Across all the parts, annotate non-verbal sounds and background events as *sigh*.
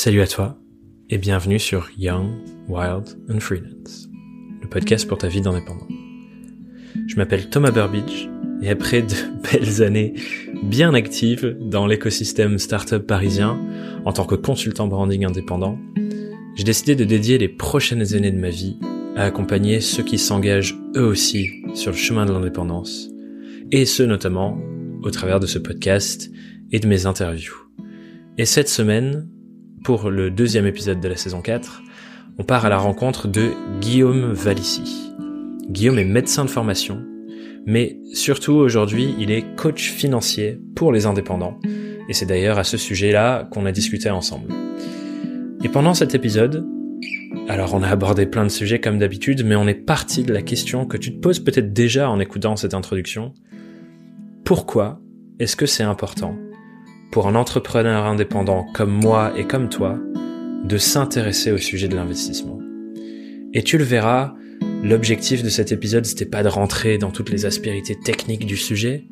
Salut à toi et bienvenue sur Young, Wild and Freelance, le podcast pour ta vie d'indépendant. Je m'appelle Thomas Burbidge et après de *laughs* belles années bien actives dans l'écosystème startup parisien en tant que consultant branding indépendant, j'ai décidé de dédier les prochaines années de ma vie à accompagner ceux qui s'engagent eux aussi sur le chemin de l'indépendance et ce notamment au travers de ce podcast et de mes interviews. Et cette semaine, pour le deuxième épisode de la saison 4, on part à la rencontre de Guillaume Valissi. Guillaume est médecin de formation, mais surtout aujourd'hui, il est coach financier pour les indépendants. Et c'est d'ailleurs à ce sujet-là qu'on a discuté ensemble. Et pendant cet épisode, alors on a abordé plein de sujets comme d'habitude, mais on est parti de la question que tu te poses peut-être déjà en écoutant cette introduction. Pourquoi est-ce que c'est important pour un entrepreneur indépendant comme moi et comme toi de s'intéresser au sujet de l'investissement. Et tu le verras, l'objectif de cet épisode, c'était pas de rentrer dans toutes les aspérités techniques du sujet,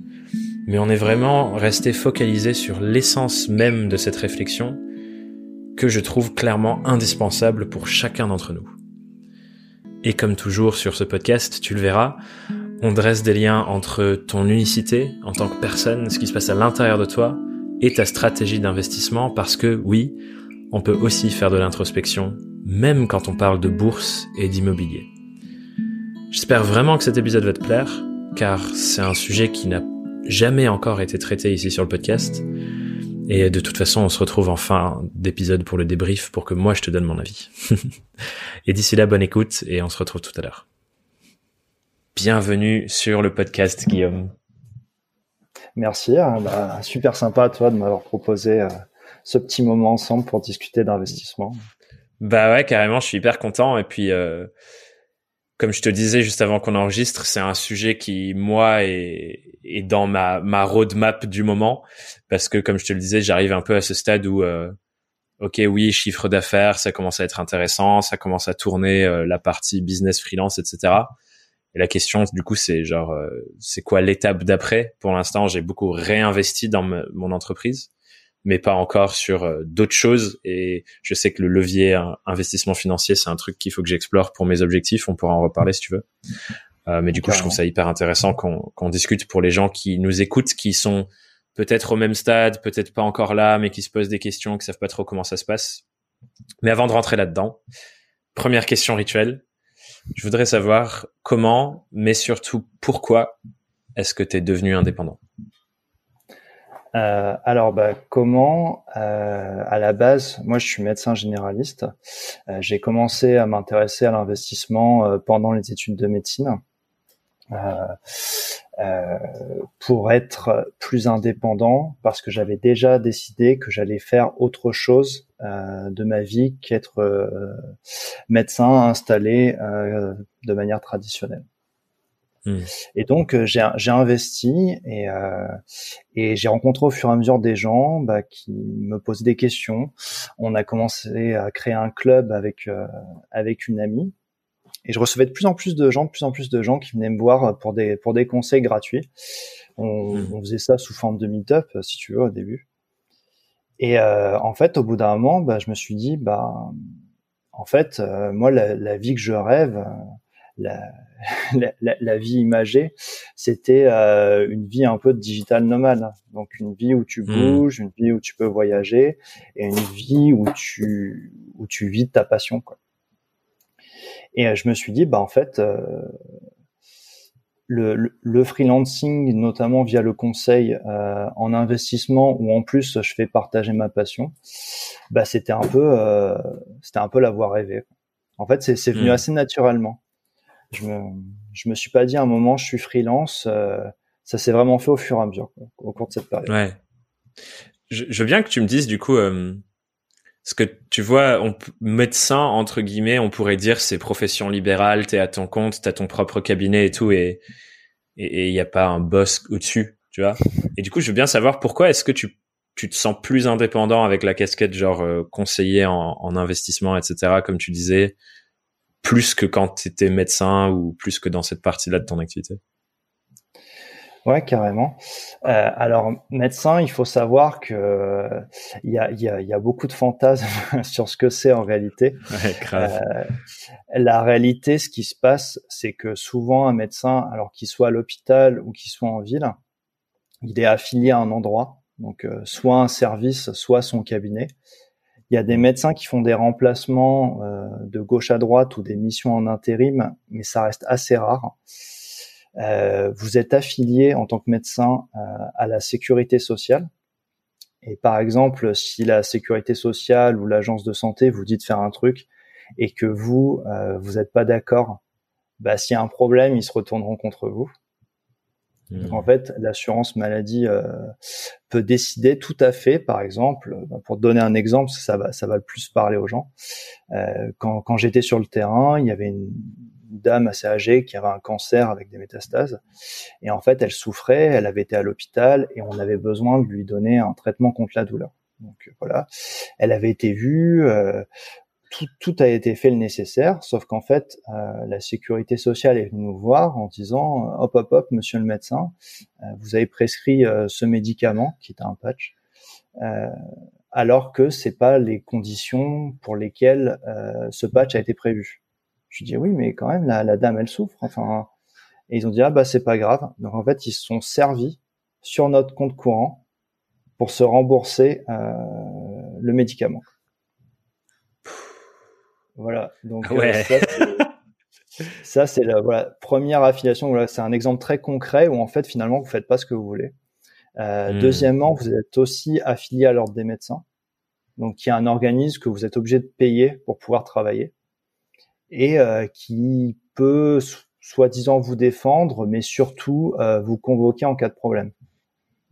mais on est vraiment resté focalisé sur l'essence même de cette réflexion que je trouve clairement indispensable pour chacun d'entre nous. Et comme toujours sur ce podcast, tu le verras, on dresse des liens entre ton unicité en tant que personne, ce qui se passe à l'intérieur de toi, et ta stratégie d'investissement parce que oui, on peut aussi faire de l'introspection, même quand on parle de bourse et d'immobilier. J'espère vraiment que cet épisode va te plaire, car c'est un sujet qui n'a jamais encore été traité ici sur le podcast. Et de toute façon, on se retrouve en fin d'épisode pour le débrief pour que moi je te donne mon avis. *laughs* et d'ici là, bonne écoute et on se retrouve tout à l'heure. Bienvenue sur le podcast, Guillaume. Merci. Hein, bah, super sympa, toi, de m'avoir proposé euh, ce petit moment ensemble pour discuter d'investissement. Bah ouais, carrément, je suis hyper content. Et puis, euh, comme je te disais juste avant qu'on enregistre, c'est un sujet qui, moi, est, est dans ma, ma roadmap du moment. Parce que, comme je te le disais, j'arrive un peu à ce stade où, euh, ok, oui, chiffre d'affaires, ça commence à être intéressant, ça commence à tourner la partie business freelance, etc. Et la question, du coup, c'est genre, euh, c'est quoi l'étape d'après? Pour l'instant, j'ai beaucoup réinvesti dans mon entreprise, mais pas encore sur euh, d'autres choses. Et je sais que le levier investissement financier, c'est un truc qu'il faut que j'explore pour mes objectifs. On pourra en reparler si tu veux. Euh, mais du coup, je trouve ça hyper intéressant qu'on discute pour les gens qui nous écoutent, qui sont peut-être au même stade, peut-être pas encore là, mais qui se posent des questions, qui savent pas trop comment ça se passe. Mais avant de rentrer là-dedans, première question rituelle. Je voudrais savoir comment, mais surtout pourquoi est-ce que tu es devenu indépendant? Euh, alors, bah, comment euh, À la base, moi, je suis médecin généraliste. Euh, j'ai commencé à m'intéresser à l'investissement pendant les études de médecine. Euh, pour être plus indépendant parce que j'avais déjà décidé que j'allais faire autre chose euh, de ma vie qu'être euh, médecin installé de manière traditionnelle. Hmm. Et donc j'ai investi et, et j'ai rencontré au fur et à mesure des gens bah, qui me posaient des questions. On a commencé à créer un club avec avec une amie et je recevais de plus en plus de gens, de plus en plus de gens qui venaient me voir pour des pour des conseils gratuits. On, hmm. on faisait ça sous forme de meet-up, si tu veux, au début. Et euh, en fait, au bout d'un moment, bah, je me suis dit, bah, en fait, euh, moi, la, la, vie que je rêve, *laughs* la, la, la vie imagée, c'était euh, une vie un peu de digital nomade. Donc une vie où tu hmm. bouges, une vie où tu peux voyager, et une vie où tu où tu vis de ta passion, quoi. Et euh, je me suis dit, bah en fait, euh, le, le, freelancing, notamment via le conseil euh, en investissement, où en plus je fais partager ma passion, bah c'était un peu, c'était un peu la voie rêvée. En fait, c'est venu hmm. assez naturellement. Je me, je me suis pas dit à un moment, je suis freelance. ça s'est vraiment fait au fur et à mesure, au cours de cette période. Ouais. Je, je veux bien que tu me dises du coup, parce que tu vois, médecin entre guillemets, on pourrait dire c'est profession libérale, t'es à ton compte, t'as ton propre cabinet et tout, et et il n'y a pas un boss au-dessus, tu vois. Et du coup, je veux bien savoir pourquoi est-ce que tu tu te sens plus indépendant avec la casquette genre euh, conseiller en, en, investissement, etc. Comme tu disais, plus que quand tu étais médecin ou plus que dans cette partie-là de ton activité? Ouais, carrément. Euh, alors, médecin, il faut savoir que il y a, y, a, y a, beaucoup de fantasmes *laughs* sur ce que c'est en réalité. Ouais, grave. Euh, la réalité, ce qui se passe, c'est que souvent un médecin, alors qu'il soit à l'hôpital ou qu'il soit en ville, il est affilié à un endroit, donc euh, soit un service, soit son cabinet. Il y a des médecins qui font des remplacements de gauche à droite ou des missions en intérim, mais ça reste assez rare. Euh, vous êtes affilié en tant que médecin euh, à la sécurité sociale. Et par exemple, si la sécurité sociale ou l'agence de santé vous dit de faire un truc et que vous, euh, vous n'êtes pas d'accord, bah, s'il y a un problème, ils se retourneront contre vous. Donc, en fait, l'assurance maladie euh, peut décider tout à fait, par exemple, bah, pour donner un exemple, ça va, ça va le plus parler aux gens. Euh, quand, quand j'étais sur le terrain, il y avait une dame assez âgée qui avait un cancer avec des métastases, et en fait, elle souffrait, elle avait été à l'hôpital, et on avait besoin de lui donner un traitement contre la douleur. Donc voilà, elle avait été vue, euh, tout, a été fait le nécessaire, sauf qu'en fait, euh, la sécurité sociale est venue nous voir en disant hop hop hop, monsieur le médecin, euh, vous avez prescrit euh, ce médicament qui est un patch, alors que c'est pas les conditions pour lesquelles ce patch a été prévu. Je dis oui, mais quand même la, la dame elle souffre. Enfin, et ils ont dit ah bah c'est pas grave. Donc en fait, ils se sont servis sur notre compte courant pour se rembourser le médicament. Voilà. Donc euh, ça, c'est la voilà, première affiliation. Voilà, c'est un exemple très concret où en fait finalement vous faites pas ce que vous voulez. Euh, hmm. Deuxièmement, vous êtes aussi affilié à l'ordre des médecins, donc qui est un organisme que vous êtes obligé de payer pour pouvoir travailler et euh, qui peut soi-disant vous défendre, mais surtout euh, vous convoquer en cas de problème.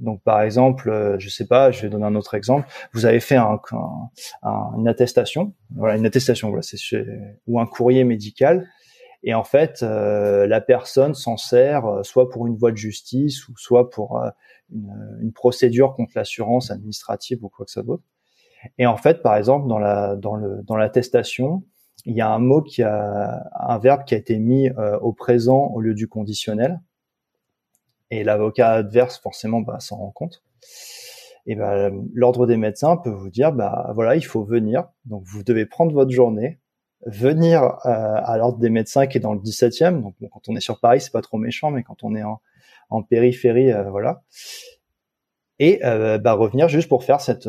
Donc, par exemple, euh, je sais pas, je vais donner un autre exemple. Vous avez fait un, une attestation, voilà, une attestation, voilà, c'est ou un courrier médical, et en fait, euh, la personne s'en sert euh, soit pour une voie de justice ou soit pour une, une, procédure contre l'assurance administrative ou quoi que ce soit. Et en fait, par exemple, dans la dans le dans l'attestation, il y a un mot qui a un verbe qui a été mis au présent au lieu du conditionnel et l'avocat adverse forcément bah, s'en rend compte. Et bah, l'ordre des médecins peut vous dire bah voilà il faut venir donc vous devez prendre votre journée venir euh, à l'ordre des médecins qui est dans le 17e donc quand on est sur Paris c'est pas trop méchant mais quand on est en, périphérie euh, voilà et euh, bah, revenir juste pour faire cette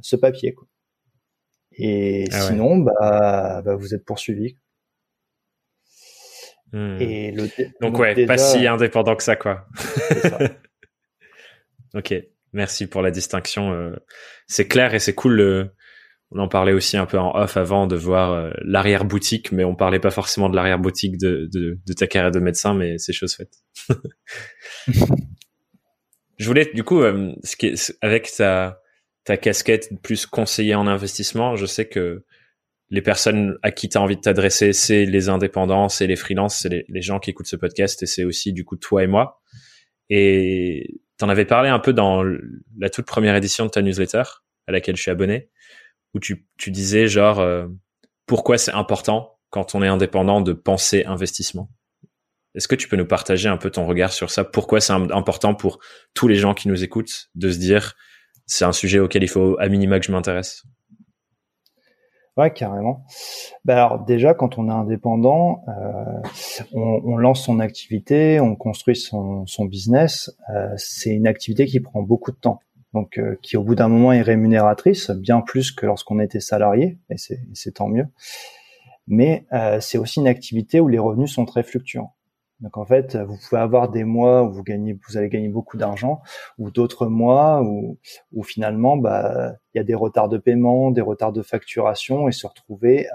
ce papier quoi. Et ah sinon bah, bah, vous êtes poursuivi Hmm. Et le donc, ouais, pas si indépendant que ça, quoi. Ça. *laughs* ok, merci pour la distinction. Euh, c'est clair et c'est cool. on en parlait aussi un peu en off avant de voir euh, l'arrière boutique, mais on parlait pas forcément de l'arrière boutique de, de, de, ta carrière de médecin, mais c'est chose faite. *laughs* Je voulais du coup, euh, ce qui est, avec ta ta casquette plus conseiller en investissement, je sais que les personnes à qui tu as envie de t'adresser, c'est les indépendants, c'est les freelances, c'est les, gens qui écoutent ce podcast et c'est aussi du coup toi et moi. Et tu en avais parlé un peu dans la toute première édition de ta newsletter à laquelle je suis abonné, où tu, tu disais genre euh, pourquoi c'est important quand on est indépendant de penser investissement. Est-ce que tu peux nous partager un peu ton regard sur ça? Pourquoi c'est important pour tous les gens qui nous écoutent de se dire c'est un sujet auquel il faut à minima que je m'intéresse Ouais, carrément. Bah alors déjà, quand on est indépendant, euh, on, lance son activité, on construit son, business. Euh, c'est une activité qui prend beaucoup de temps, donc euh, qui au bout d'un moment est rémunératrice, bien plus que lorsqu'on était salarié, et c'est tant mieux. Mais c'est aussi une activité où les revenus sont très fluctuants. Donc en fait, vous pouvez avoir des mois où vous gagnez, vous allez gagner beaucoup d'argent, ou d'autres mois où, finalement, bah, il y a des retards de paiement, des retards de facturation, et se retrouver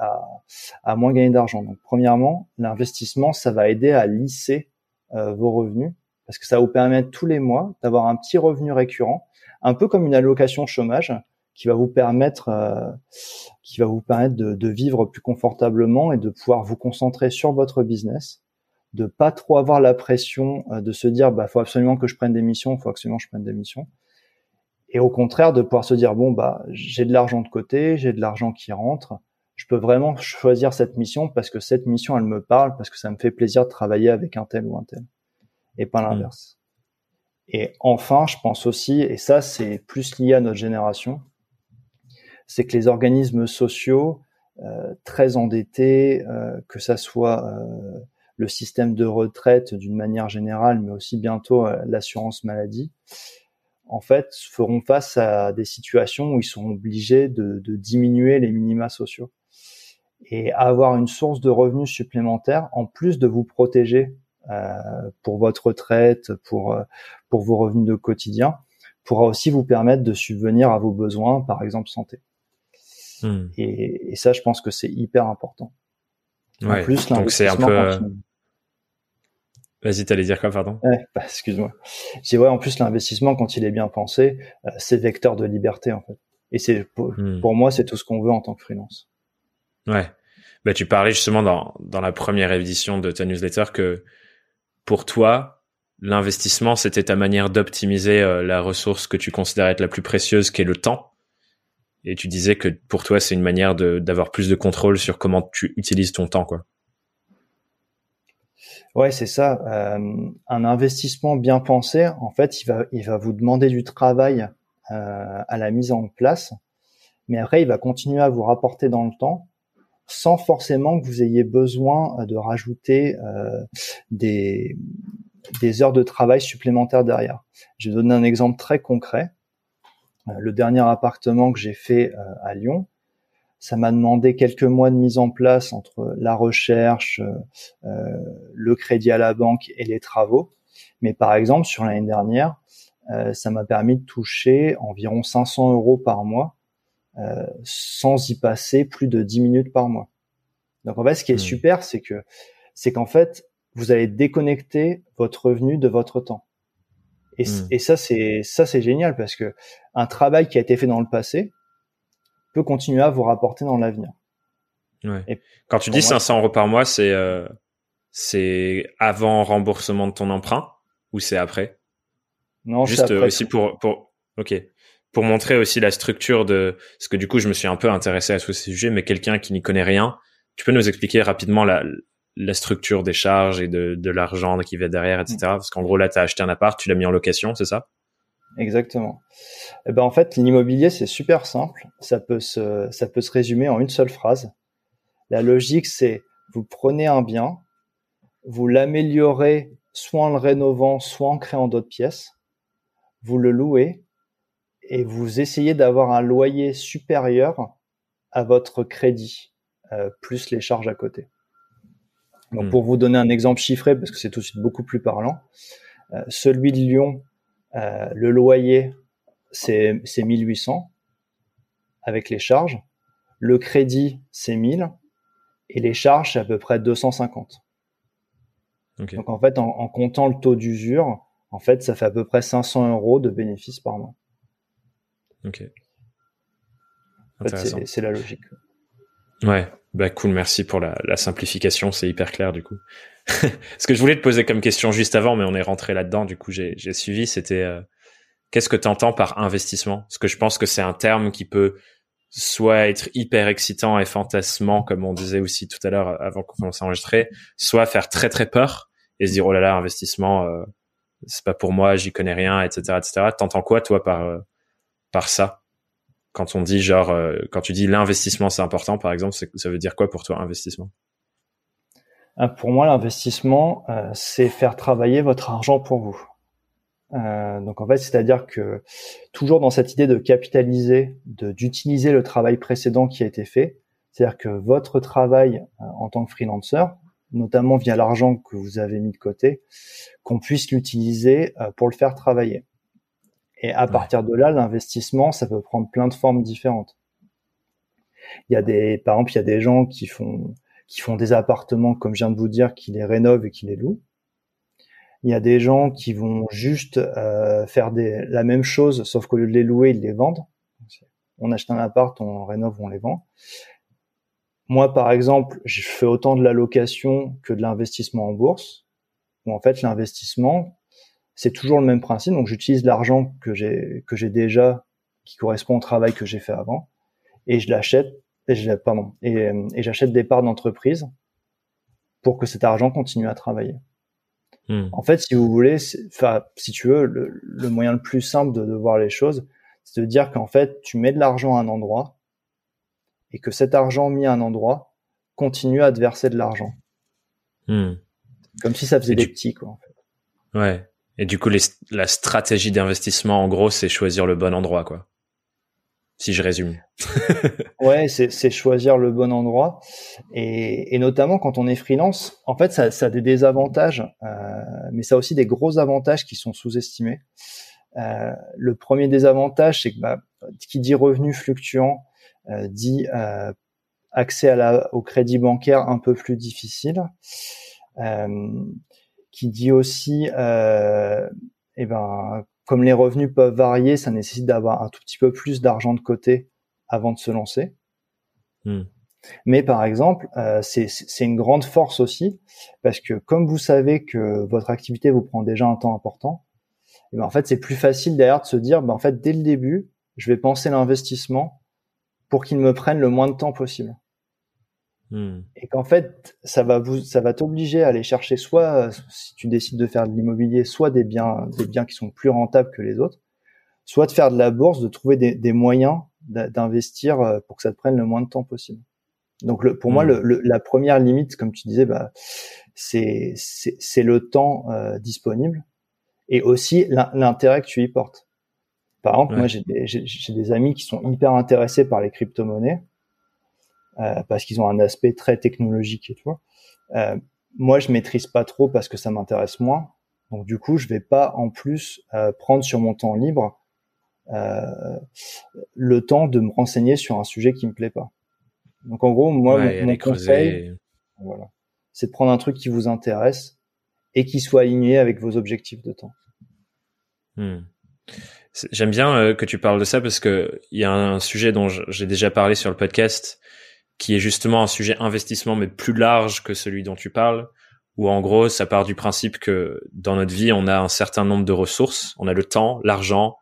à, moins gagner d'argent. Donc premièrement, l'investissement, ça va aider à lisser euh, vos revenus, parce que ça vous permettre tous les mois d'avoir un petit revenu récurrent, un peu comme une allocation chômage, qui va vous permettre, euh, qui va vous permettre de vivre plus confortablement et de pouvoir vous concentrer sur votre business de pas trop avoir la pression euh, de se dire bah faut absolument que je prenne des missions, faut absolument que je prenne des missions. Et au contraire de pouvoir se dire bon bah j'ai de l'argent de côté, j'ai de l'argent qui rentre, je peux vraiment choisir cette mission parce que cette mission elle me parle parce que ça me fait plaisir de travailler avec un tel ou un tel et pas mmh. l'inverse. Et enfin, je pense aussi, et ça c'est plus lié à notre génération, c'est que les organismes sociaux euh, très endettés, euh, que ça soit euh, le système de retraite d'une manière générale, mais aussi bientôt l'assurance maladie, en fait, feront face à des situations où ils sont obligés de, de diminuer les minima sociaux et avoir une source de revenus supplémentaires en plus de vous protéger euh, pour votre retraite, pour pour vos revenus de quotidien, pourra aussi vous permettre de subvenir à vos besoins, par exemple santé. Hmm. Et, et, ça, je pense que c'est hyper important. Ouais, en plus, donc c'est un peu. Euh, vas-y, t'allais dire quoi, pardon? Ouais, bah, Excuse-moi. C'est ouais, en plus l'investissement, quand il est bien pensé, euh, c'est vecteur de liberté en fait. Et c'est pour, hmm. pour moi, c'est tout ce qu'on veut en tant que freelance. Ouais. Bah, tu parlais justement dans, dans la première édition de ta newsletter que pour toi, l'investissement, c'était ta manière d'optimiser euh, la ressource que tu considères être la plus précieuse, qui est le temps. Et tu disais que pour toi, c'est une manière d'avoir plus de contrôle sur comment tu utilises ton temps, quoi. Ouais, c'est ça. Euh, un investissement bien pensé, en fait, il va, vous demander du travail euh, à la mise en place, mais après, il va continuer à vous rapporter dans le temps, sans forcément que vous ayez besoin de rajouter euh, des, heures de travail supplémentaires derrière. Je vais donner un exemple très concret. Euh, le dernier appartement que j'ai fait euh, à Lyon, ça m'a demandé quelques mois de mise en place entre la recherche, euh, le crédit à la banque et les travaux. Mais par exemple, sur l'année dernière, ça m'a permis de toucher environ 500 euros par mois sans y passer plus de 10 minutes par mois. Donc en fait, ce qui est mmh. super, c'est que c'est qu'en fait, vous allez déconnecter votre revenu de votre temps. Et, hmm. et ça, c'est ça, c'est génial parce que un travail qui a été fait dans le passé peut continuer à vous rapporter dans l'avenir. Ouais. Quand tu dis 500 euros par mois, c'est euh, c'est avant remboursement de ton emprunt ou c'est après? Non, juste après. aussi pour pour ok pour montrer aussi la structure de parce que du coup je me suis un peu intéressé à ce sujet, mais quelqu'un qui n'y connaît rien, tu peux nous expliquer rapidement la la structure des charges et de, de l'argent qui va derrière, etc. Mm. Parce qu'en gros, là, tu as acheté un appart, tu l'as mis en location, c'est ça? Exactement. Et eh ben, en fait, l'immobilier, c'est super simple. Ça peut, se, ça peut se résumer en une seule phrase. La logique, c'est vous prenez un bien, vous l'améliorez soit en le rénovant, soit en créant d'autres pièces, vous le louez et vous essayez d'avoir un loyer supérieur à votre crédit, euh, plus les charges à côté. Donc, hmm. pour vous donner un exemple chiffré, parce que c'est tout de suite beaucoup plus parlant, euh, celui de Lyon, euh, le loyer, c'est 1800 avec les charges. Le crédit, c'est 1000 et les charges, c'est à peu près 250. Donc en fait, en, comptant le taux d'usure, en fait, ça fait à peu près 500 euros de bénéfices par mois. Ok. En fait, c'est la logique. Ouais, bah cool, merci pour la, la simplification, c'est hyper clair du coup. *laughs* Ce que je voulais te poser comme question juste avant, mais on est rentré là-dedans, du coup j'ai suivi, c'était euh, qu'est-ce que tu entends par investissement? Parce que je pense que c'est un terme qui peut soit être hyper excitant et fantasmant, comme on disait aussi tout à l'heure avant qu'on commence à enregistrer, soit faire très très peur et se dire oh là là, investissement, euh, c'est pas pour moi, j'y connais rien, etc., etc. T'entends quoi toi par euh, par ça? Quand on dit genre, euh, quand tu dis l'investissement c'est important, par exemple, ça veut dire quoi pour toi investissement? Euh, Pour moi, l'investissement, euh, c'est faire travailler votre argent pour vous. donc en fait, c'est-à-dire que toujours dans cette idée de capitaliser, d'utiliser le travail précédent qui a été fait, c'est-à-dire que votre travail en tant que freelancer, notamment via l'argent que vous avez mis de côté, qu'on puisse l'utiliser pour le faire travailler. Et à partir de là, l'investissement, ça peut prendre plein de formes différentes. Il y a des, par exemple, il y a des gens qui font, qui font des appartements, comme je viens de vous dire, qui les rénovent et qui les louent. Il y a des gens qui vont juste euh, faire des, la même chose, sauf qu'au lieu de les louer, ils les vendent. On achète un appart, on rénove, on les vend. Moi, par exemple, je fais autant de la location que de l'investissement en bourse. Où en fait, l'investissement, c'est toujours le même principe. Donc j'utilise l'argent que j'ai que j'ai déjà, qui correspond au travail que j'ai fait avant, et je l'achète. Et je, pardon, et, j'achète des parts d'entreprise pour que cet argent continue à travailler. Hmm. En fait, si vous voulez, enfin, si tu veux, le, moyen le plus simple de, de voir les choses, c'est de dire qu'en fait, tu mets de l'argent à un endroit et que cet argent mis à un endroit continue à te verser de l'argent. Hmm. Comme si ça faisait des petits, quoi, en fait. Ouais. Et du coup, la stratégie d'investissement, en gros, c'est choisir le bon endroit, quoi. Si je résume. *laughs* ouais, c'est choisir le bon endroit. Et, notamment quand on est freelance, en fait, ça, a des désavantages, euh, mais ça a aussi des gros avantages qui sont sous-estimés. Euh, le premier désavantage, c'est que bah, qui dit revenu fluctuant euh, dit accès au crédit bancaire un peu plus difficile. Qui dit aussi, euh, eh ben, comme les revenus peuvent varier, ça nécessite d'avoir un tout petit peu plus d'argent de côté avant de se lancer. Hmm. Mais par exemple, euh, c'est une grande force aussi, parce que comme vous savez que votre activité vous prend déjà un temps important, eh ben en fait, c'est plus facile derrière de se dire, ben en fait, dès le début, je vais penser l'investissement pour qu'il me prenne le moins de temps possible. Hmm. Et qu'en fait, ça va vous, ça va t'obliger à aller chercher soit, si tu décides de faire de l'immobilier, soit des biens, des biens qui sont plus rentables que les autres, soit de faire de la bourse, de trouver des, des moyens d'investir euh, pour que ça te prenne le moins de temps possible. Donc le, pour moi, hmm. le, la première limite, comme tu disais, bah, c'est c'est le temps euh, disponible et aussi l'intérêt que tu y portes. Par exemple, moi j'ai des, des amis qui sont hyper intéressés par les crypto-monnaies euh, parce qu'ils ont un aspect très technologique et tout. Euh, moi, je maîtrise pas trop parce que ça m'intéresse moins. Donc du coup, je vais pas en plus euh, prendre sur mon temps libre euh, le temps de me renseigner sur un sujet qui me plaît pas. Donc en gros, moi, mon, conseil, voilà, c'est de prendre un truc qui vous intéresse et qui soit aligné avec vos objectifs de temps. Hmm. J'aime bien que tu parles de ça parce que il y a un sujet dont j'ai déjà parlé sur le podcast qui est justement un sujet investissement mais plus large que celui dont tu parles, où en gros ça part du principe que dans notre vie on a un certain nombre de ressources, on a le temps, l'argent,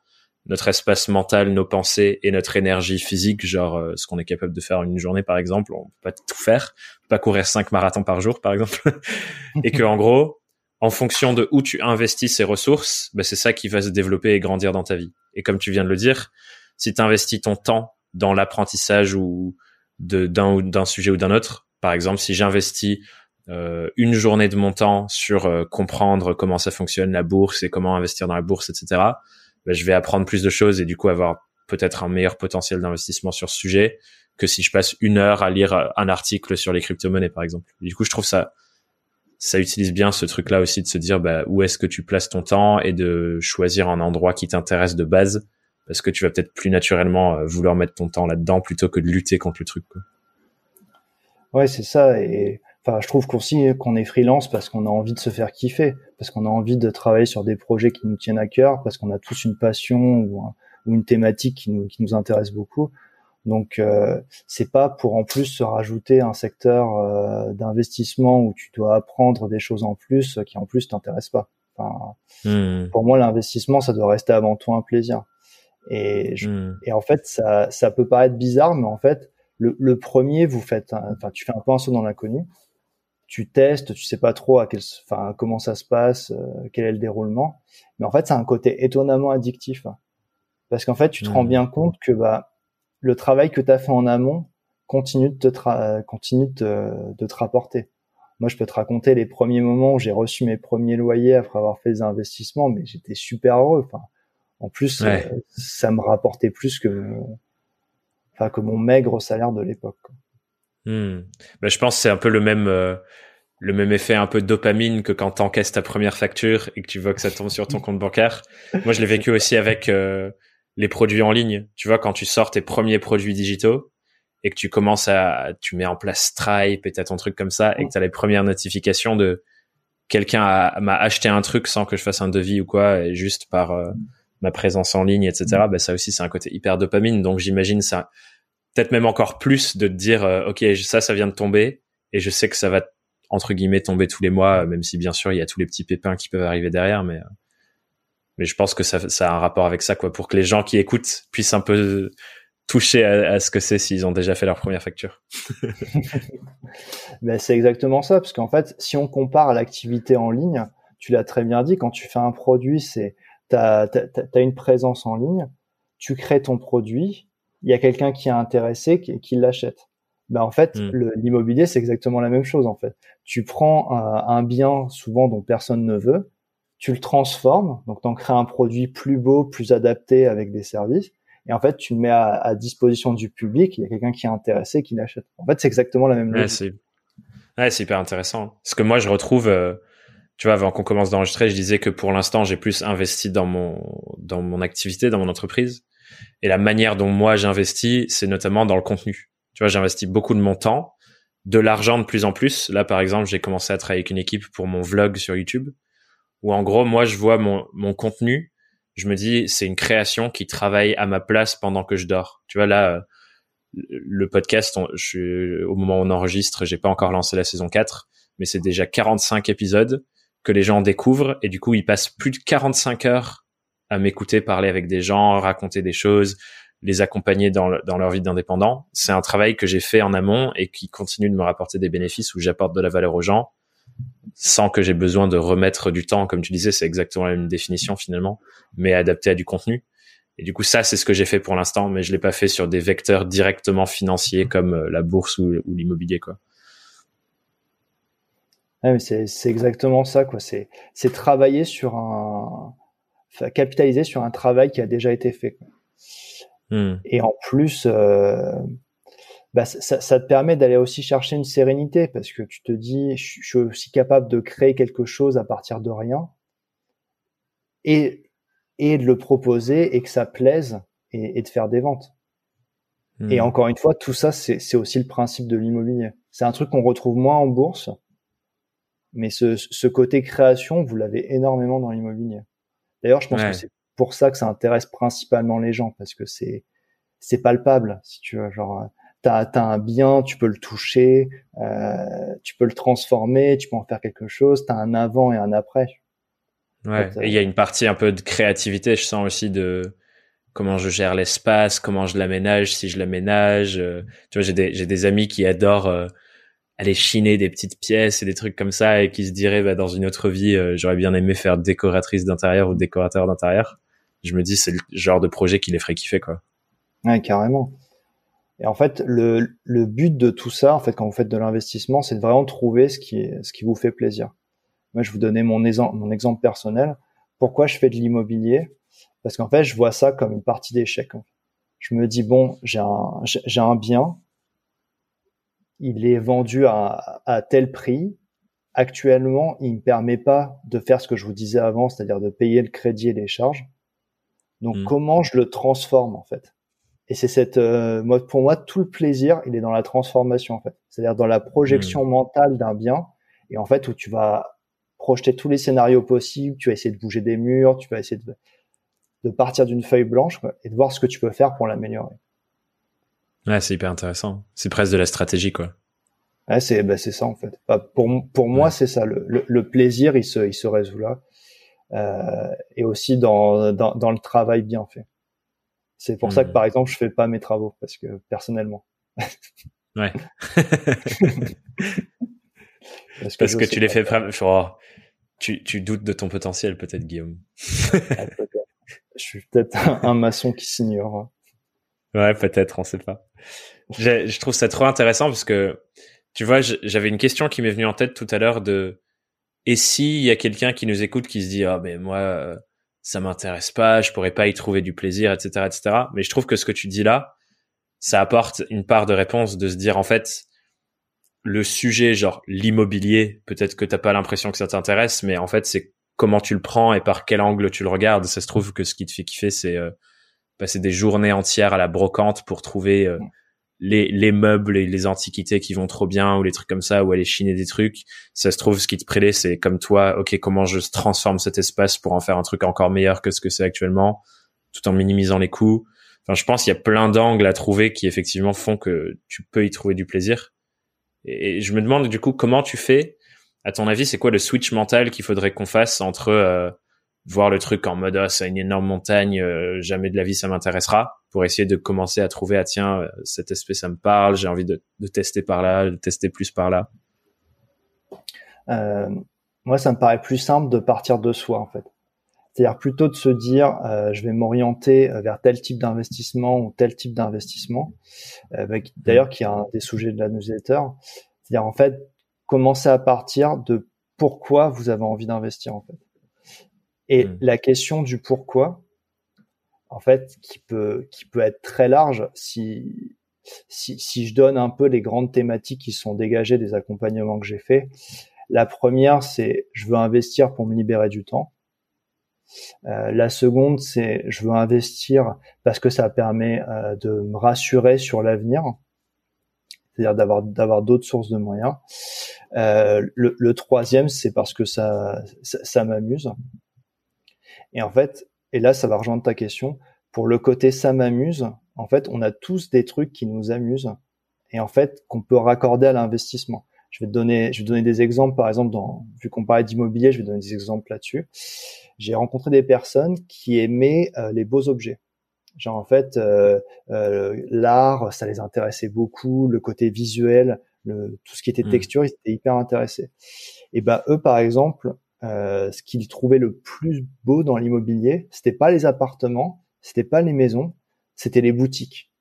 notre espace mental, nos pensées et notre énergie physique, genre euh, ce qu'on est capable de faire une journée par exemple, on peut pas tout faire, on peut pas courir cinq marathons par jour par exemple, *laughs* et que en gros en fonction de où tu investis ces ressources, bah, c'est ça qui va se développer et grandir dans ta vie. Et comme tu viens de le dire, si tu investis ton temps dans l'apprentissage ou d'un d'un sujet ou d'un autre. Par exemple, si j'investis euh, une journée de mon temps sur euh, comprendre comment ça fonctionne la bourse et comment investir dans la bourse, etc., ben, je vais apprendre plus de choses et du coup avoir peut-être un meilleur potentiel d'investissement sur ce sujet que si je passe une heure à lire un article sur les crypto-monnaies, par exemple. du coup, je trouve ça ça utilise bien ce truc-là aussi de se dire bah, où est-ce que tu places ton temps et de choisir un endroit qui t'intéresse de base parce que tu vas peut-être plus naturellement euh, vouloir mettre ton temps là-dedans plutôt que de lutter contre le truc. Quoi. Ouais, c'est ça. Et enfin, je trouve qu'aussi qu'on est freelance parce qu'on a envie de se faire kiffer, parce qu'on a envie de travailler sur des projets qui nous tiennent à cœur, parce qu'on a tous une passion ou, une thématique qui nous, qui nous intéresse beaucoup. Donc euh, c'est pas pour en plus se rajouter un secteur euh, d'investissement où tu dois apprendre des choses en plus qui en plus t'intéressent pas. Enfin, hmm. Pour moi, l'investissement, ça doit rester avant tout un plaisir. Et, hmm. et en fait, ça, ça peut paraître bizarre, mais en fait, le, le premier, vous faites, enfin, tu fais un peu un saut dans l'inconnu. Tu testes, tu sais pas trop à quel, enfin, comment ça se passe, euh, quel est le déroulement. Mais en fait, c'est un côté étonnamment addictif. Hein. Parce qu'en fait, tu te rends hmm. bien compte que bah, le travail que tu as fait en amont continue de te, continue de, de te rapporter. Moi, je peux te raconter les premiers moments où j'ai reçu mes premiers loyers après avoir fait des investissements, mais j'étais super heureux. Enfin, en plus, euh, ça me rapportait plus que, enfin, que mon maigre salaire de l'époque. Hmm. Ben, je pense que c'est un peu le même, euh, le même effet un peu de dopamine que quand t'encaisses ta première facture et que tu vois que ça tombe sur ton compte bancaire. Moi, je l'ai vécu aussi avec euh, les produits en ligne. Tu vois, quand tu sors tes premiers produits digitaux et que tu commences à, tu mets en place Stripe et t'as ton truc comme ça et que t'as les premières notifications de quelqu'un m'a acheté un truc sans que je fasse un devis ou quoi, et juste par ma présence en ligne, etc. Mm. Bah, ça aussi, c'est un côté hyper dopamine. Donc, j'imagine ça, peut-être même encore plus de te dire, euh, OK, ça, ça vient de tomber et je sais que ça va, entre guillemets, tomber tous les mois, même si bien sûr, il y a tous les petits pépins qui peuvent arriver derrière, mais, euh, mais je pense que ça, ça a un rapport avec ça, quoi, pour que les gens qui écoutent puissent un peu toucher à, ce que c'est s'ils ont déjà fait leur première facture. *laughs* ben, c'est exactement ça, parce qu'en fait, si on compare l'activité en ligne, tu l'as très bien dit, quand tu fais un produit, c'est tu as, une présence en ligne, tu crées ton produit, il y a quelqu'un qui est intéressé qui, qui l'achète. Ben en fait, hmm. l'immobilier c'est exactement la même chose en fait. Tu prends un, un, bien souvent dont personne ne veut, tu le transformes, donc tu en crées un produit plus beau, plus adapté avec des services, et en fait tu le mets à, à disposition du public. Il y a quelqu'un qui est intéressé qui l'achète. En fait, c'est exactement la même chose. Ouais, c'est hyper intéressant. Parce que moi, je retrouve, euh, tu vois, avant qu'on commence d'enregistrer, je disais que pour l'instant, j'ai plus investi dans mon dans mon activité, dans mon entreprise. Et la manière dont moi j'investis, c'est notamment dans le contenu. Tu vois, j'investis beaucoup de mon temps, de l'argent de plus en plus. Là, par exemple, j'ai commencé à travailler avec une équipe pour mon vlog sur YouTube, où en gros, moi, je vois mon mon contenu. Je me dis, c'est une création qui travaille à ma place pendant que je dors. Tu vois, là, le podcast, je, au moment où on enregistre, j'ai pas encore lancé la saison 4, mais c'est déjà 45 épisodes que les gens découvrent et du coup, ils passent plus de 45 heures à m'écouter parler avec des gens, raconter des choses, les accompagner dans, dans leur vie d'indépendant. C'est un travail que j'ai fait en amont et qui continue de me rapporter des bénéfices où j'apporte de la valeur aux gens sans que j'ai besoin de remettre du temps. Comme tu disais, c'est exactement la même définition finalement, mais adapté à du contenu. Et du coup, ça, c'est ce que j'ai fait pour l'instant, mais je l'ai pas fait sur des vecteurs directement financiers comme euh, la bourse ou, l'immobilier, quoi. Mais c'est, exactement ça, quoi. C'est, travailler sur un, capitaliser sur un travail qui a déjà été fait. Hmm. Et en plus, euh, bah, ça, ça, te permet d'aller aussi chercher une sérénité parce que tu te dis, je, je suis aussi capable de créer quelque chose à partir de rien. Et et de le proposer et que ça plaise et, de faire des ventes. Et hmm. encore une fois, tout ça, c'est aussi le principe de l'immobilier. C'est un truc qu'on retrouve moins en bourse, mais ce, ce côté création, vous l'avez énormément dans l'immobilier. D'ailleurs, je pense que c'est pour ça que ça intéresse principalement les gens, parce que c'est c'est palpable, si tu veux. Genre, t'as as un bien, tu peux le toucher, euh, tu peux le transformer, tu peux en faire quelque chose. T'as un avant et un après. Ouais. Et il y a une partie un peu de créativité, je sens aussi de comment je gère l'espace, comment je l'aménage, si je l'aménage. Euh, tu vois, j'ai des, j'ai des amis qui adorent euh, aller chiner des petites pièces et des trucs comme ça et qui se diraient, bah, dans une autre vie, euh, j'aurais bien aimé faire décoratrice d'intérieur ou décorateur d'intérieur. Je me dis, c'est le genre de projet qui les ferait kiffer, quoi. Ouais, carrément. Et en fait, le, le but de tout ça, en fait, quand vous faites de l'investissement, c'est de vraiment trouver ce qui, ce qui vous fait plaisir. Moi, je vous donnais mon, exemple, mon exemple personnel. Pourquoi je fais de l'immobilier? Parce qu'en fait, je vois ça comme une partie d'échec. Je me dis bon, j'ai un, j'ai un bien, il est vendu à, à tel prix. Actuellement, il me permet pas de faire ce que je vous disais avant, c'est-à-dire de payer le crédit et les charges. Donc, mmh. comment je le transforme en fait? Et c'est cette, euh, pour moi, tout le plaisir, il est dans la transformation en fait, c'est-à-dire dans la projection mmh. mentale d'un bien, et en fait où tu vas projeter tous les scénarios possibles, tu vas essayer de bouger des murs, tu vas essayer de, de partir d'une feuille blanche et de voir ce que tu peux faire pour l'améliorer. Ouais, c'est hyper intéressant. C'est presque de la stratégie, quoi. Ouais, c'est c'est ça en fait. Bah, pour pour moi, c'est ça. Le, le, plaisir, il se il se résout là, euh, et aussi dans, dans, dans le travail bien fait. C'est pour ça que hmm. par exemple, je fais pas mes travaux parce que personnellement. *laughs* ouais. *laughs* parce que, que tu les fais oh, tu, tu doutes de ton potentiel peut-être Guillaume. Ah, je suis peut-être un, maçon qui s'ignore. Ouais, peut-être, on sait pas. Je, je trouve ça trop intéressant parce que tu vois, j'avais une question qui m'est venue en tête tout à l'heure de et s'il y a quelqu'un qui nous écoute qui se dit ah mais moi euh, ça m'intéresse pas, je pourrais pas y trouver du plaisir, etc., etc. Mais je trouve que ce que tu dis là, ça apporte une part de réponse de se dire en fait le sujet, genre l'immobilier, peut-être que t'as pas l'impression que ça t'intéresse, mais en fait c'est comment tu le prends et par quel angle tu le regardes. Ça se trouve que ce qui te fait kiffer, c'est euh, passer des journées entières à la brocante pour trouver euh, les, les meubles et les antiquités qui vont trop bien ou les trucs comme ça ou aller chiner des trucs. Ça se trouve ce qui te prélève, c'est comme toi, ok, comment je transforme cet espace pour en faire un truc encore meilleur que ce que c'est actuellement, tout en minimisant les coûts. Enfin, je pense qu'il y a plein d'angles à trouver qui effectivement font que tu peux y trouver du plaisir. Et, je me demande du coup comment tu fais? À ton avis, c'est quoi le switch mental qu'il faudrait qu'on fasse entre euh, voir le truc en mode ah, c'est une énorme montagne, euh, jamais de la vie ça m'intéressera, pour essayer de commencer à trouver ah tiens euh, cette espèce ça me parle, j'ai envie de, de, tester par là, de tester plus par là. Euh, moi, ça me paraît plus simple de partir de soi, en fait. C'est-à-dire plutôt de se dire, euh, je vais m'orienter vers tel type d'investissement ou tel type d'investissement. Euh, D'ailleurs, qui est un des sujets de la newsletter. C'est-à-dire en fait, commencer à partir de pourquoi vous avez envie d'investir en fait. Et hmm. la question du pourquoi, en fait, qui peut qui peut être très large si si, si je donne un peu les grandes thématiques qui sont dégagées des accompagnements que j'ai faits. La première, c'est je veux investir pour me libérer du temps. Euh, la seconde, c'est je veux investir parce que ça permet euh, de me rassurer sur l'avenir, c'est-à-dire d'avoir d'avoir d'autres sources de moyens. Euh, le, troisième, c'est parce que ça ça, m'amuse. Et en fait, et là, ça va rejoindre ta question. Pour le côté ça m'amuse, en fait, on a tous des trucs qui nous amusent et en fait qu'on peut raccorder à l'investissement. Je vais te donner, je vais donner des exemples, par exemple, dans, vu qu'on parlait d'immobilier, je vais donner des exemples là-dessus j'ai rencontré des personnes qui aimaient euh, les beaux objets. Genre en fait, euh, euh, l'art, ça les intéressait beaucoup, le côté visuel, le, tout ce qui était mmh. texture, ils étaient hyper intéressés. Et ben eux, par exemple, ce qu'ils trouvaient le plus beau dans l'immobilier, c'était pas les appartements, c'était pas les maisons, c'était les boutiques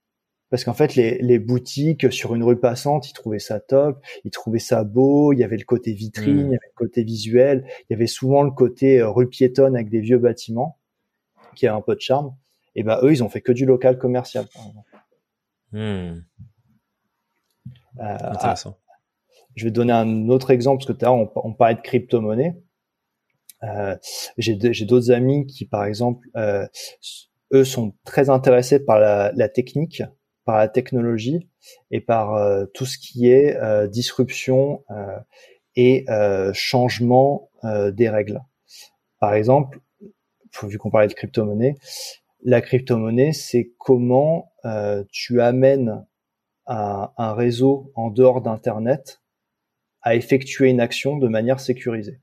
parce qu'en fait les, les, boutiques sur une rue passante, ils trouvaient ça top, ils trouvaient ça beau, il y avait le côté vitrine, mmh. il y avait le côté visuel, il y avait souvent le côté euh, rue piétonne avec des vieux bâtiments qui a un peu de charme. Et ben eux, ils ont fait que du local commercial. Par exemple. Mmh. Euh, Intéressant. je vais donner un autre exemple parce que tu on, on parlait de crypto-monnaie. Euh, j'ai d'autres amis qui, par exemple, euh, eux sont très intéressés par la, la technique par la technologie et par euh, tout ce qui est euh, disruption euh, et changement des règles. Par exemple, vu qu'on parlait de crypto-monnaie, la crypto-monnaie, c'est comment tu amènes un réseau en dehors d'Internet à effectuer une action de manière sécurisée.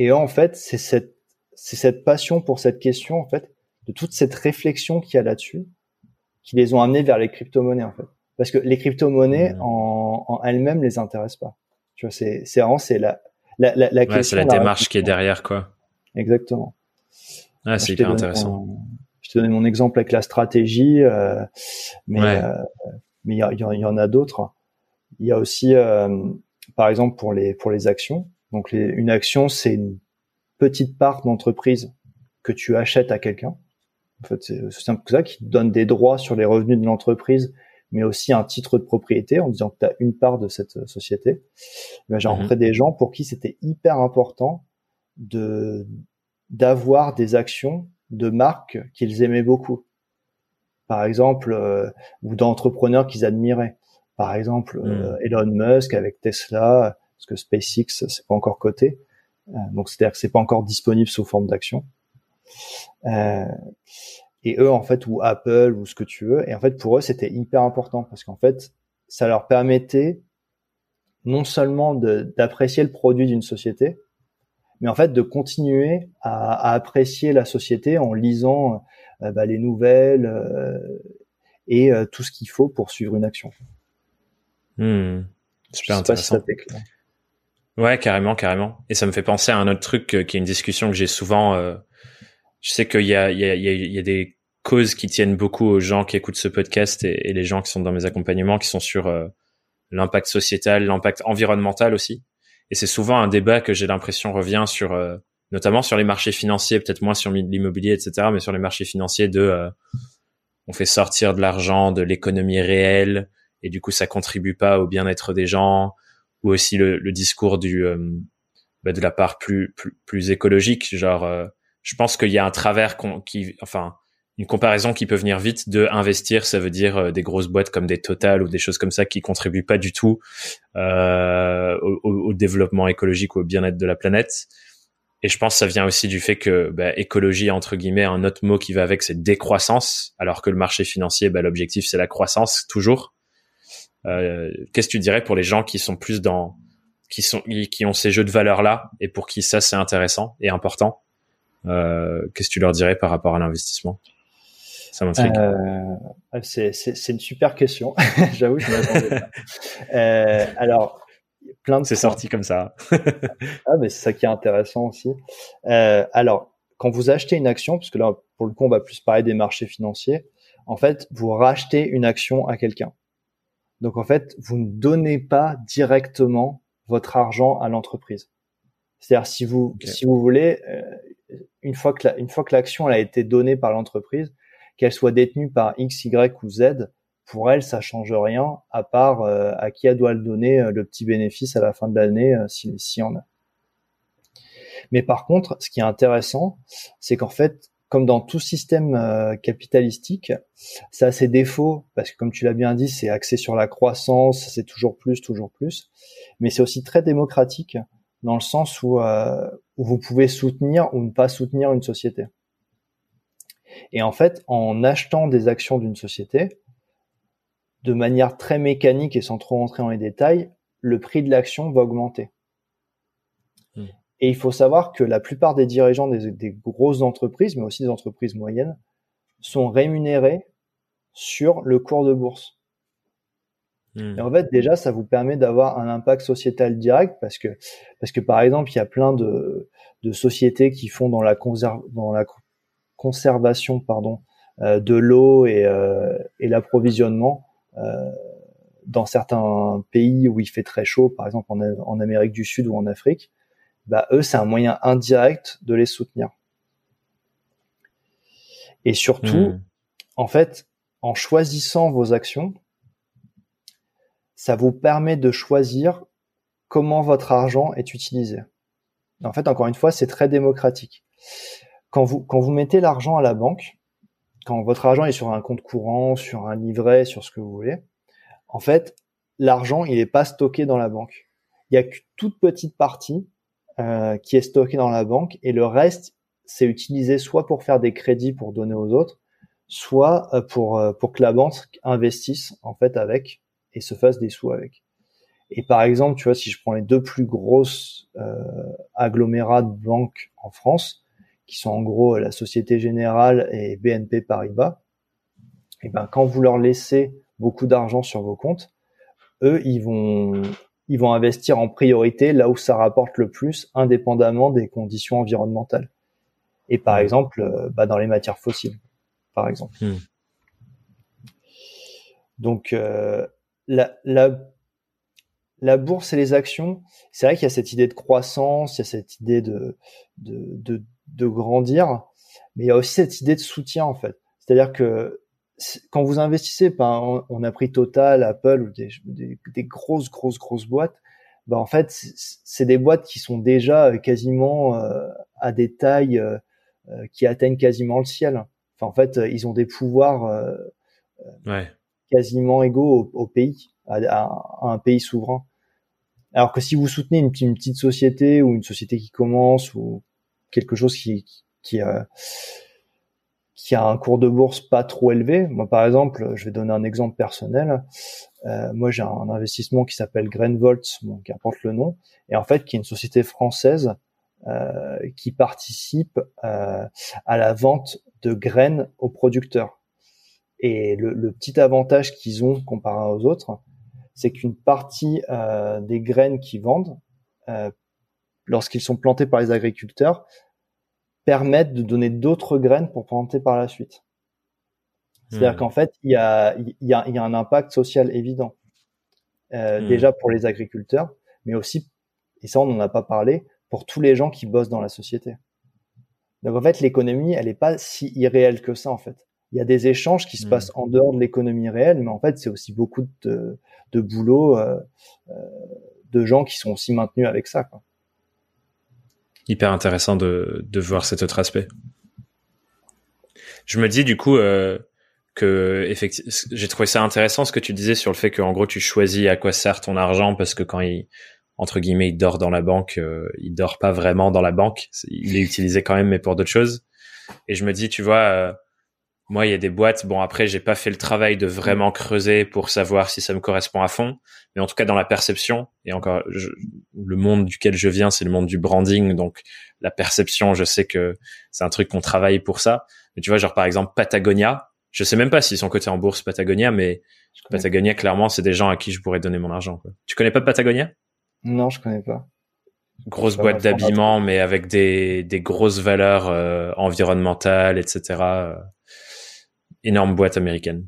Et en fait, c'est cette, c'est cette passion pour cette question, en fait, de toute cette réflexion qu'il y a là-dessus, qui les ont amenés vers les crypto-monnaies en fait. Parce que les crypto-monnaies mmh. en, en elles-mêmes les intéressent pas. Tu vois, c'est c'est vraiment c'est la la la, la ouais, c'est la démarche qui est derrière quoi. Exactement. Ah, c'est hyper intéressant. je te donne mon exemple avec la stratégie, euh, mais euh, mais il y, y, en a d'autres. Il y a aussi, euh, par exemple, pour les pour les actions. Donc, les, une action, c'est une petite part d'entreprise que tu achètes à quelqu'un. En fait, c'est simple que ça, qui donne des droits sur les revenus de l'entreprise, mais aussi un titre de propriété en disant que tu as une part de cette euh, société. Ben, j'ai mhm. rencontré des gens pour qui c'était hyper important de d'avoir des actions de marques qu'ils aimaient beaucoup. Par exemple, euh, ou d'entrepreneurs qu'ils admiraient. Par exemple, euh, mhm. Elon Musk avec Tesla, parce que SpaceX c'est pas encore coté, donc c'est-à-dire que c'est pas encore disponible sous forme d'action. Euh, et eux, en fait, ou Apple, ou ce que tu veux. Et en fait, pour eux, c'était hyper important parce qu'en fait, ça leur permettait non seulement d'apprécier le produit d'une société, mais en fait de continuer à, à apprécier la société en lisant euh, bah, les nouvelles euh, et euh, tout ce qu'il faut pour suivre une action. Hmm. Super intéressant. Ouais, carrément, carrément. Et ça me fait penser à un autre truc qui est une discussion que j'ai souvent je sais qu'il y a, il y, a, il y a des causes qui tiennent beaucoup aux gens qui écoutent ce podcast et, et les gens qui sont dans mes accompagnements, qui sont sur euh, l'impact sociétal, l'impact environnemental aussi. Et c'est souvent un débat que j'ai l'impression revient sur, euh, notamment sur les marchés financiers, peut-être moins sur l'immobilier, etc., mais sur les marchés financiers de, euh, on fait sortir de l'argent de l'économie réelle et du coup ça contribue pas au bien-être des gens, ou aussi le, le discours du, bah, de la part plus, plus, plus écologique, genre je pense qu'il y a un travers qui, enfin, une comparaison qui peut venir vite de investir, ça veut dire euh, des grosses boîtes comme des Total ou des choses comme ça qui contribuent pas du tout euh, au, développement écologique ou au bien-être de la planète. Et je pense que ça vient aussi du fait que bah, écologie entre guillemets, un autre mot qui va avec, c'est décroissance, alors que le marché financier, bah, l'objectif c'est la croissance toujours. Euh, Qu'est-ce que tu dirais pour les gens qui sont plus dans, qui sont, qui ont ces jeux de valeurs là et pour qui ça c'est intéressant et important? Euh, qu'est-ce que tu leur dirais par rapport à l'investissement? Ça m'intrigue. Euh, c'est une super question. *laughs* J'avoue, je m'attendais euh, alors, plein de. C'est sorti comme ça. *laughs* ah, mais c'est ça qui est intéressant aussi. Euh, alors, quand vous achetez une action, parce que là, pour le coup, on va plus parler des marchés financiers. En fait, vous rachetez une action à quelqu'un. Donc, en fait, vous ne donnez pas directement votre argent à l'entreprise. C'est-à-dire, si vous, si vous voulez, euh, une fois que la, une fois que l'action a été donnée par l'entreprise, qu'elle soit détenue par X, Y ou Z, pour elle, ça change rien, à part euh, à qui elle doit le donner euh, le petit bénéfice à la fin de l'année, euh, si, si en a. Mais par contre, ce qui est intéressant, c'est qu'en fait, comme dans tout système capitalistique, ça a ses défauts, parce que comme tu l'as bien dit, c'est axé sur la croissance, c'est toujours plus, toujours plus, mais c'est aussi très démocratique, dans le sens où, où vous pouvez soutenir ou ne pas soutenir une société. Et en fait, en achetant des actions d'une société, de manière très mécanique et sans trop rentrer dans les détails, le prix de l'action va augmenter. Et il faut savoir que la plupart des dirigeants des, grosses entreprises, mais aussi des entreprises moyennes, sont rémunérés sur le cours de bourse. Hmm. Et en fait, déjà, ça vous permet d'avoir un impact sociétal direct parce que, parce que par exemple, il y a plein de, de sociétés qui font dans la, dans la conservation pardon, euh, de l'eau et, euh, et l'approvisionnement euh, dans certains pays où il fait très chaud, par exemple en, Amérique du Sud ou en Afrique, bah eux c'est un moyen indirect de les soutenir. Et surtout, hmm. en fait, en choisissant vos actions, ça vous permet de choisir comment votre argent est utilisé. En fait, encore une fois, c'est très démocratique. Quand vous, quand vous mettez l'argent à la banque, quand votre argent est sur un compte courant, sur un livret, sur ce que vous voulez, en fait, l'argent, il n'est pas stocké dans la banque. Il y a qu'une toute petite partie euh, qui est stockée dans la banque et le reste, c'est utilisé soit pour faire des crédits pour donner aux autres, soit euh, pour euh, pour que la banque investisse en fait avec et se fasse des sous avec. Et par exemple, tu vois, si je prends les deux plus grosses euh, agglomérats de banques en France, qui sont en gros la Société Générale et BNP Paribas, et ben quand vous leur laissez beaucoup d'argent sur vos comptes, eux ils vont ils vont investir en priorité là où ça rapporte le plus, indépendamment des conditions environnementales. Et par exemple, euh, bah, dans les matières fossiles, par exemple. Mmh. Donc euh, la, la la bourse et les actions, c'est vrai qu'il y a cette idée de croissance, il y a cette idée de, de, de, de grandir, mais il y a aussi cette idée de soutien en fait. C'est-à-dire que quand vous investissez, ben, on, a pris Total, Apple ou des, des, grosses, grosses, grosses boîtes, ben, en fait, c'est des boîtes qui sont déjà euh, quasiment euh, à des tailles euh, qui atteignent quasiment le ciel. Enfin, en fait, ils ont des pouvoirs quasiment égaux au, pays, à, un pays souverain. Alors que si vous soutenez une, une, petite société ou une société qui commence ou quelque chose qui qui, qui a un cours de bourse pas trop élevé. Moi, par exemple, je vais donner un exemple personnel. Euh, moi, j'ai un investissement qui s'appelle Grainvolt, bon, qui apporte le nom, et en fait, qui est une société française euh, qui participe euh, à la vente de graines aux producteurs. Et le, le petit avantage qu'ils ont comparé aux autres, c'est qu'une partie euh, des graines qu'ils vendent euh, lorsqu'ils sont plantés par les agriculteurs, permettent de donner d'autres graines pour planter par la suite. C'est-à-dire hmm. qu'en fait, il y a, il y, a, il y a un impact social évident. Euh, hmm. Déjà pour les agriculteurs, mais aussi, et ça on n'en a pas parlé, pour tous les gens qui bossent dans la société. Donc en fait, l'économie, elle n'est pas si irréelle que ça en fait. Il y a des échanges qui se hmm. passent en dehors de l'économie réelle, mais en fait, c'est aussi beaucoup de, de boulot euh, euh, de gens qui sont aussi maintenus avec ça. Quoi hyper intéressant de, de voir cet autre aspect. Je me dis du coup euh, que effectivement, j'ai trouvé ça intéressant ce que tu disais sur le fait que en gros tu choisis à quoi sert ton argent parce que quand il entre guillemets il dort dans la banque, euh, il dort pas vraiment dans la banque, il est utilisé quand même mais pour d'autres choses. Et je me dis tu vois euh, moi, il y a des boîtes. Bon, après, j'ai pas fait le travail de vraiment creuser pour savoir si ça me correspond à fond. Mais en tout cas, dans la perception, et encore, le monde duquel je viens, c'est le monde du branding. Donc, la perception, je sais que c'est un truc qu'on travaille pour ça. Mais tu vois, genre, par exemple, Patagonia. Je sais même pas s'ils sont cotés en bourse Patagonia, mais Patagonia, clairement, c'est des gens à qui je pourrais donner mon argent. Quoi. Tu connais pas Patagonia? Non, je connais pas. Grosse boîte d'habillement, mais avec des, des grosses valeurs euh, environnementales, etc. énorme boîte américaine.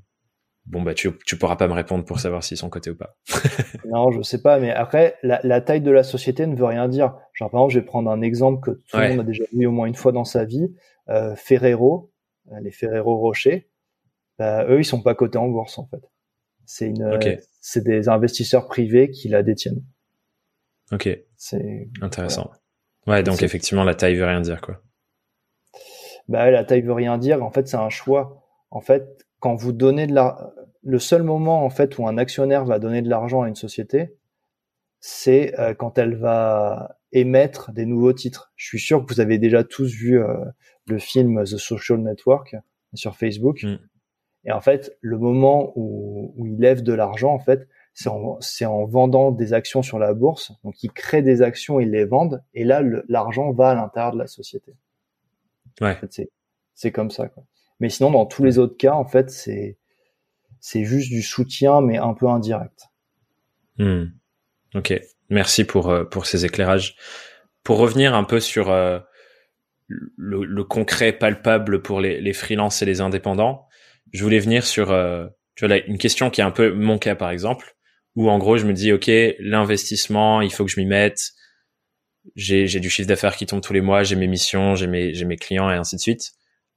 Bon bah tu tu pourras pas me répondre pour savoir s'ils sont cotés ou pas. *laughs* non, je sais pas, mais après la, la, taille de la société ne veut rien dire. Genre par exemple, je vais prendre un exemple que tout le monde a déjà vu au moins une fois dans sa vie. Euh, Ferrero, euh, les Ferrero Rocher, bah, eux ils sont pas cotés en bourse en fait. C'est une, c'est des investisseurs privés qui la détiennent. Ok. C'est intéressant. Ouais, donc effectivement la taille veut rien dire quoi. Bah la taille veut rien dire. En fait, c'est un choix. En fait, quand vous donnez de la, le seul moment en fait où un actionnaire va donner de l'argent à une société, c'est euh, quand elle va émettre des nouveaux titres. Je suis sûr que vous avez déjà tous vu euh, le film The Social Network sur Facebook. Mm. Et en fait, le moment où, où il lève de l'argent, en fait, c'est en, en, vendant des actions sur la bourse. Donc, ils créent des actions, ils les vendent, et là, l'argent va à l'intérieur de la société. Ouais. En fait, c'est comme ça. Quoi. Mais sinon, dans tous les autres cas, en fait, c'est c'est juste du soutien, mais un peu indirect. Hmm. Ok, merci pour euh, pour ces éclairages. Pour revenir un peu sur euh, le, concret palpable pour les, les freelances et les indépendants, je voulais venir sur euh, une question qui est un peu mon cas par exemple, où en gros je me dis ok l'investissement, il faut que je m'y mette. J'ai j'ai du chiffre d'affaires qui tombe tous les mois, j'ai mes missions, j'ai mes j'ai mes clients et ainsi de suite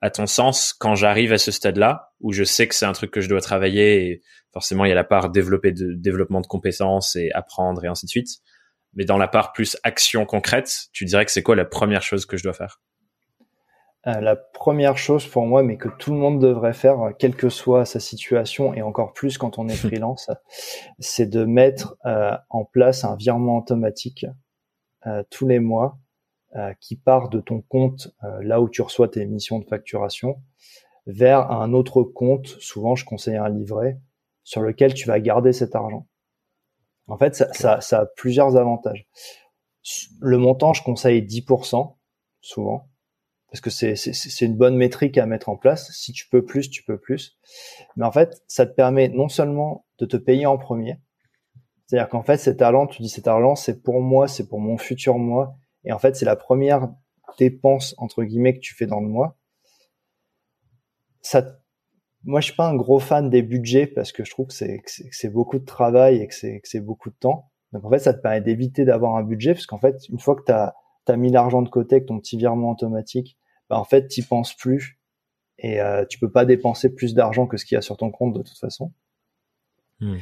à ton sens, quand j'arrive à ce stade-là, où je sais que c'est un truc que je dois travailler, et forcément il y a la part développer de développement de compétences et apprendre et ainsi de suite, mais dans la part plus action concrète, tu dirais que c'est quoi la première chose que je dois faire? Euh, La première chose pour moi, mais que tout le monde devrait faire, quelle que soit sa situation, et encore plus quand on est *laughs* freelance, c'est de mettre euh, en place un virement automatique euh, tous les mois qui part de ton compte euh, là où tu reçois tes émissions de facturation vers un autre compte, souvent je conseille un livret, sur lequel tu vas garder cet argent. En fait, ça, ça, ça a plusieurs avantages. Le montant, je conseille 10%, souvent, parce que c'est une bonne métrique à mettre en place. Si tu peux plus, tu peux plus. Mais en fait, ça te permet non seulement de te payer en premier, c'est-à-dire qu'en fait, cet argent, tu dis cet argent, c'est pour moi, c'est pour mon futur moi, et en fait, c'est la première dépense entre guillemets que tu fais dans le mois. Ça, moi, je suis pas un gros fan des budgets parce que je trouve que c'est c'est beaucoup de travail et que c'est c'est beaucoup de temps. Donc en fait, ça te permet d'éviter d'avoir un budget parce qu'en fait, une fois que tu as, mis l'argent de côté avec ton petit virement automatique, bah en fait, tu penses plus et euh, tu peux pas dépenser plus d'argent que ce qu'il y a sur ton compte de toute façon. Hmm.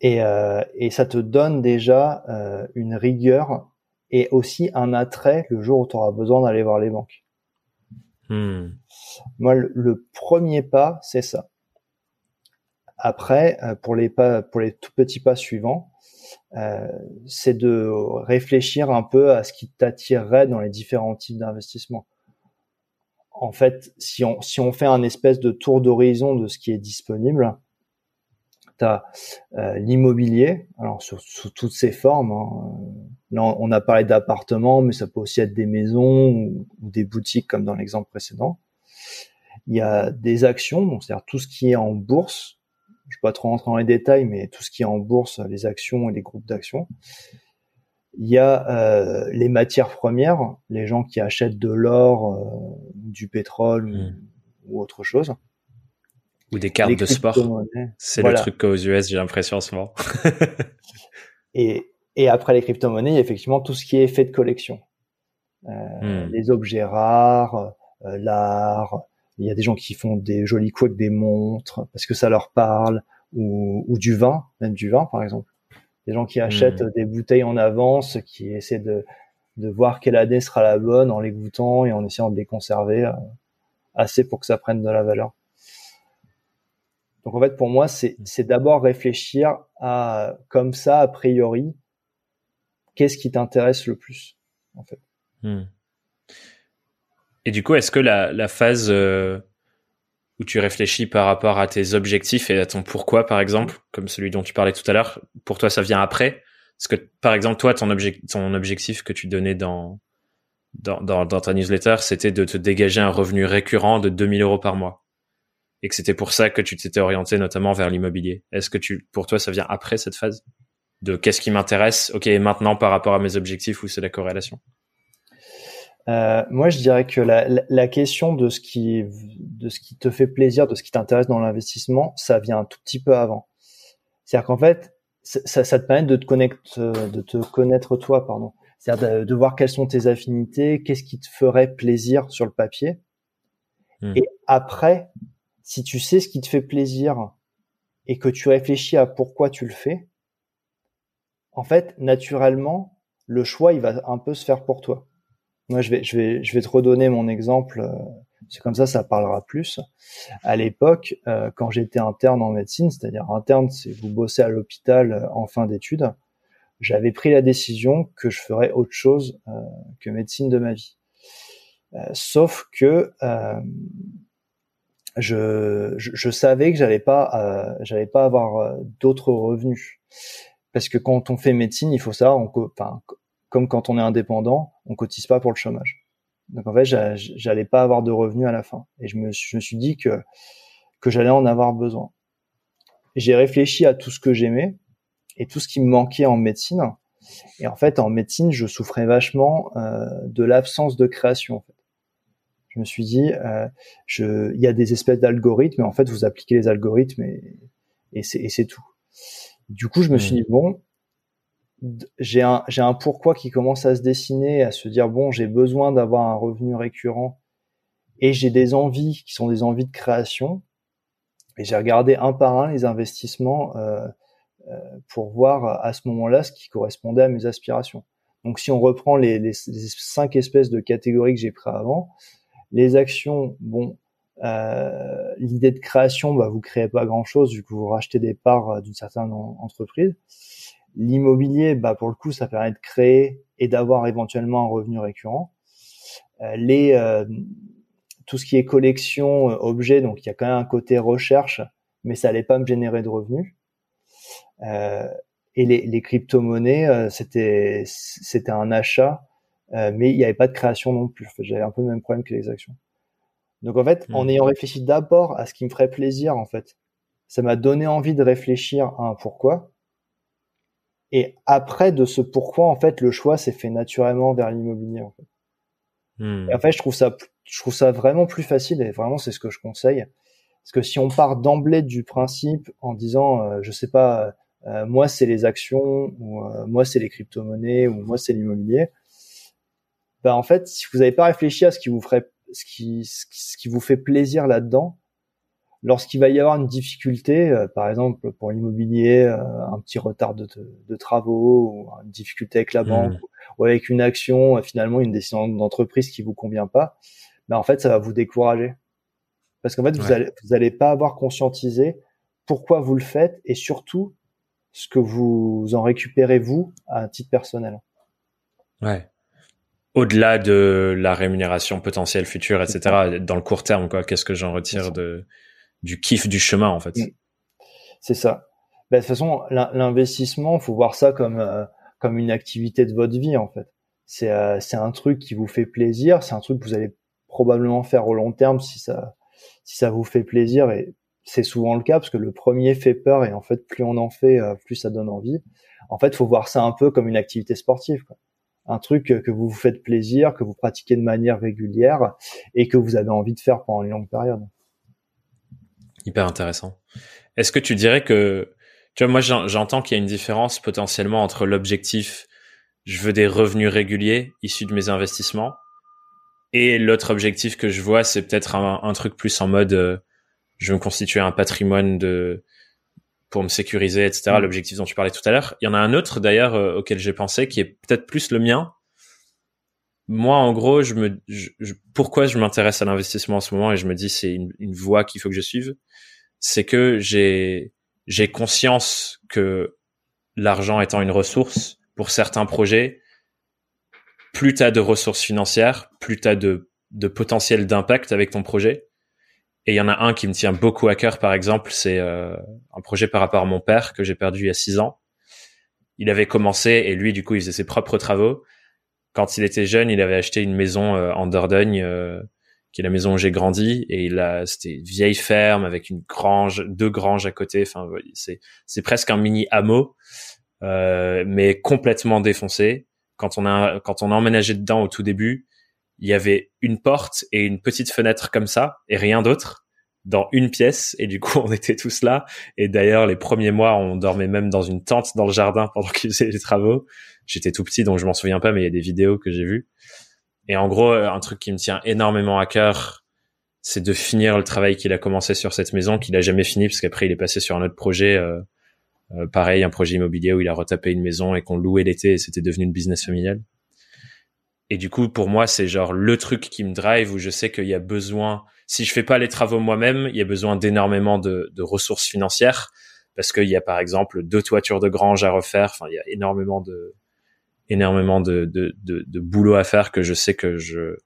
Et, euh, et ça te donne déjà euh, une rigueur et aussi un attrait le jour où tu auras besoin d'aller voir les banques. Hmm. Moi, le, premier pas, c'est ça. Après, euh, pour les pas, pour les tout petits pas suivants, euh, c'est de réfléchir un peu à ce qui t'attirerait dans les différents types d'investissements. En fait, si on, si on fait un espèce de tour d'horizon de ce qui est disponible, tu as euh, l'immobilier, alors sous, toutes ses formes. Hein. Là, on a parlé d'appartements, mais ça peut aussi être des maisons ou, des boutiques comme dans l'exemple précédent. Il y a des actions, donc c'est-à-dire tout ce qui est en bourse. Je ne vais pas trop rentrer dans les détails, mais tout ce qui est en bourse, les actions et les groupes d'actions. Il y a euh, les matières premières, les gens qui achètent de l'or, euh, du pétrole mmh. ou autre chose. Ou des cartes de sport. C'est le truc qu'aux US, j'ai l'impression en ce moment. *laughs* et, et après les crypto-monnaies, il y a effectivement tout ce qui est effet de collection. Euh, hmm. Les objets rares, euh, l'art. Il y a des gens qui font des jolis coups avec des montres parce que ça leur parle, ou, ou du vin, même du vin par exemple. Des gens qui achètent hmm. des bouteilles en avance, qui essaient de, de voir quelle année sera la bonne en les goûtant et en essayant de les conserver euh, assez pour que ça prenne de la valeur. Donc en fait, pour moi, c'est d'abord réfléchir à comme ça a priori, qu'est-ce qui t'intéresse le plus, en fait. Hmm. Et du coup, est-ce que la, la phase euh, où tu réfléchis par rapport à tes objectifs et à ton pourquoi, par exemple, comme celui dont tu parlais tout à l'heure, pour toi, ça vient après? Est-ce que, par exemple, toi, ton, ton objectif que tu donnais dans, dans, dans, dans ta newsletter, c'était de te dégager un revenu récurrent de 2000 euros par mois et que c'était pour ça que tu t'étais orienté notamment vers l'immobilier. Est-ce que tu, pour toi, ça vient après cette phase de qu'est-ce qui m'intéresse, ok, maintenant par rapport à mes objectifs, où c'est la corrélation? Euh, moi, je dirais que la, la, question de ce qui de ce qui te fait plaisir, de ce qui t'intéresse dans l'investissement, ça vient un tout petit peu avant. C'est-à-dire qu'en fait, ça, ça, te permet de te connaître, de te connaître toi, pardon. C'est-à-dire de, de, voir quelles sont tes affinités, qu'est-ce qui te ferait plaisir sur le papier. Hmm. Et après, si tu sais ce qui te fait plaisir et que tu réfléchis à pourquoi tu le fais, en fait, naturellement, le choix, il va un peu se faire pour toi. Moi, je vais, je vais, je vais te redonner mon exemple. Euh, c'est comme ça, ça parlera plus. À l'époque, euh, quand j'étais interne en médecine, c'est-à-dire interne, c'est vous bossez à l'hôpital euh, en fin d'études, j'avais pris la décision que je ferais autre chose que médecine de ma vie. sauf que je, je, savais que j'allais pas, j'allais pas avoir d'autres revenus parce que quand on fait médecine, il faut enfin, comme quand on est indépendant, on cotise pas pour le chômage. Donc en fait, j'allais pas avoir de revenus à la fin. Et je me, je me suis dit que que j'allais en avoir besoin. J'ai réfléchi à tout ce que j'aimais et tout ce qui me manquait en médecine. Et en fait, en médecine, je souffrais vachement euh, de l'absence de création. Je me suis dit, euh, il y a des espèces d'algorithmes, mais en fait, vous appliquez les algorithmes et, et c'est tout. Du coup, je me suis mmh. dit bon, j'ai un, pourquoi qui commence à se dessiner, à se dire bon, j'ai besoin d'avoir un revenu récurrent et j'ai des envies qui sont des envies de création. Et j'ai regardé un par un les investissements euh, euh, pour voir à ce moment-là ce qui correspondait à mes aspirations. Donc si on reprend les, les, cinq espèces de catégories que j'ai pris avant, les actions, bon, euh, l'idée de création, bah, vous créez pas grand-chose vu que vous rachetez des parts euh, d'une certaine entreprise. L'immobilier, bah, pour le coup, ça permet de créer et d'avoir éventuellement un revenu récurrent. Euh, les, tout ce qui est collection, objet, donc il y a quand même un côté recherche, mais ça allait pas me générer de revenus. et les, les crypto-monnaies, c'était c'était un achat, mais il n'y avait pas de création non plus. J'avais un peu le même problème que les actions. Donc en fait, en mmh. ayant réfléchi d'abord à ce qui me ferait plaisir, en fait, ça m'a donné envie de réfléchir à un pourquoi. Et après de ce pourquoi, en fait, le choix s'est fait naturellement vers l'immobilier. En fait. Hmm. Et en fait, je trouve ça, je trouve ça vraiment plus facile et vraiment c'est ce que je conseille. Parce que si on part d'emblée du principe en disant, euh, je sais pas, euh, moi c'est les actions ou euh, moi c'est les crypto-monnaies ou moi c'est l'immobilier, bah en fait, si vous n'avez pas réfléchi à ce qui vous ferait, ce qui, ce qui vous fait plaisir là-dedans, lorsqu'il va y avoir une difficulté, euh, par exemple pour l'immobilier, euh, un petit retard de, de, travaux ou une difficulté avec la banque mmh. ou, avec une action, euh, finalement une décision d'entreprise qui vous convient pas, ben en fait ça va vous décourager parce qu'en fait vous allez vous allez pas avoir conscientisé pourquoi vous le faites et surtout ce que vous en récupérez vous à un titre personnel. Ouais. Au-delà de la rémunération potentielle future, etc. Dans le court terme, quoi. Qu'est-ce que j'en retire de du kiff du chemin en fait? Mm. C'est ça. Ben, de toute façon, l'investissement, faut voir ça comme euh, comme une activité de votre vie en fait. C'est euh, c'est un truc qui vous fait plaisir, c'est un truc que vous allez probablement faire au long terme si ça si ça vous fait plaisir et c'est souvent le cas parce que le premier fait peur et en fait plus on en fait euh, plus ça donne envie. En fait, faut voir ça un peu comme une activité sportive quoi. Un truc que vous vous faites plaisir, que vous pratiquez de manière régulière et que vous avez envie de faire pendant une longue période. Hyper intéressant. Est-ce que tu dirais que, tu vois, moi j'entends qu'il y a une différence potentiellement entre l'objectif, je veux des revenus réguliers issus de mes investissements, et l'autre objectif que je vois, c'est peut-être un, truc plus en mode, euh, je veux me constituer un patrimoine de pour me sécuriser, etc. Mm. L'objectif dont tu parlais tout à l'heure. Il y en a un autre d'ailleurs euh, auquel j'ai pensé qui est peut-être plus le mien. Moi, en gros, je me, pourquoi je m'intéresse à l'investissement en ce moment et je me dis c'est une, une voie qu'il faut que je suive c'est que j'ai j'ai conscience que l'argent étant une ressource pour certains projets, plus tu as de ressources financières, plus tu as de, de potentiel d'impact avec ton projet. Et il y en a un qui me tient beaucoup à cœur, par exemple, c'est euh, un projet par rapport à mon père que j'ai perdu il y a six ans. Il avait commencé et lui, du coup, il faisait ses propres travaux. Quand il était jeune, il avait acheté une maison euh, en Dordogne euh, qui est la maison où j'ai grandi et il a c'était une vieille ferme avec une grange deux granges à côté enfin c'est c'est presque un mini hameau euh, mais complètement défoncé. Quand on a quand on a emménagé dedans au tout début, il y avait une porte et une petite fenêtre comme ça et rien d'autre dans une pièce. Et du coup *laughs* on était tous là. Et d'ailleurs les premiers mois on dormait même dans une tente dans le jardin pendant *laughs* qu'ils faisaient les travaux. J'étais tout petit donc je m'en souviens pas mais il y a des vidéos que j'ai vues. Et en gros un truc qui me tient énormément à cœur c'est de finir le travail qu'il a commencé sur cette maison qu'il a jamais fini parce qu'après il est passé sur un autre projet euh, euh, pareil un projet immobilier où il a retapé une maison et qu'on louait l'été et c'était devenu une business familiale et du coup, pour moi, c'est genre le truc qui me drive où je sais qu'il y a besoin, si je fais pas les travaux moi-même, il y a besoin d'énormément de, de, ressources financières parce qu'il y a par exemple deux toitures de grange à refaire. Enfin, il y a énormément de, énormément de, de, de, de boulot à faire que je sais que je,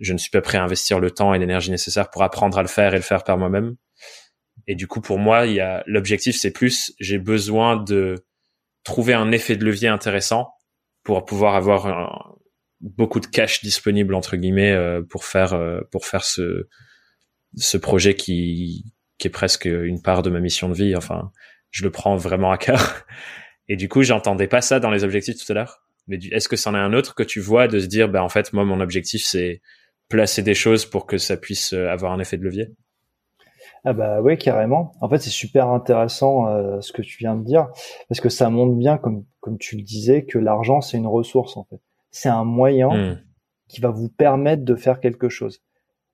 je ne suis pas prêt à investir le temps et l'énergie nécessaire pour apprendre à le faire et le faire par moi-même. Et du coup, pour moi, il y a l'objectif, c'est plus j'ai besoin de trouver un effet de levier intéressant pour pouvoir avoir un, beaucoup de cash disponible entre guillemets euh, pour faire euh, pour faire ce ce projet qui qui est presque une part de ma mission de vie. Enfin, je le prends vraiment à cœur. *laughs* Et du coup, j'entendais pas ça dans les objectifs tout à l'heure. Mais est-ce que c'en est un autre que tu vois de se dire, ben en fait, moi, mon objectif, c'est placer des choses pour que ça puisse euh, avoir un effet de levier? Ah bah oui, carrément. En fait, c'est super intéressant ce que tu viens de dire parce que ça montre bien, comme comme tu le disais, que l'argent c'est une ressource en fait c'est un moyen hmm. qui va vous permettre de faire quelque chose.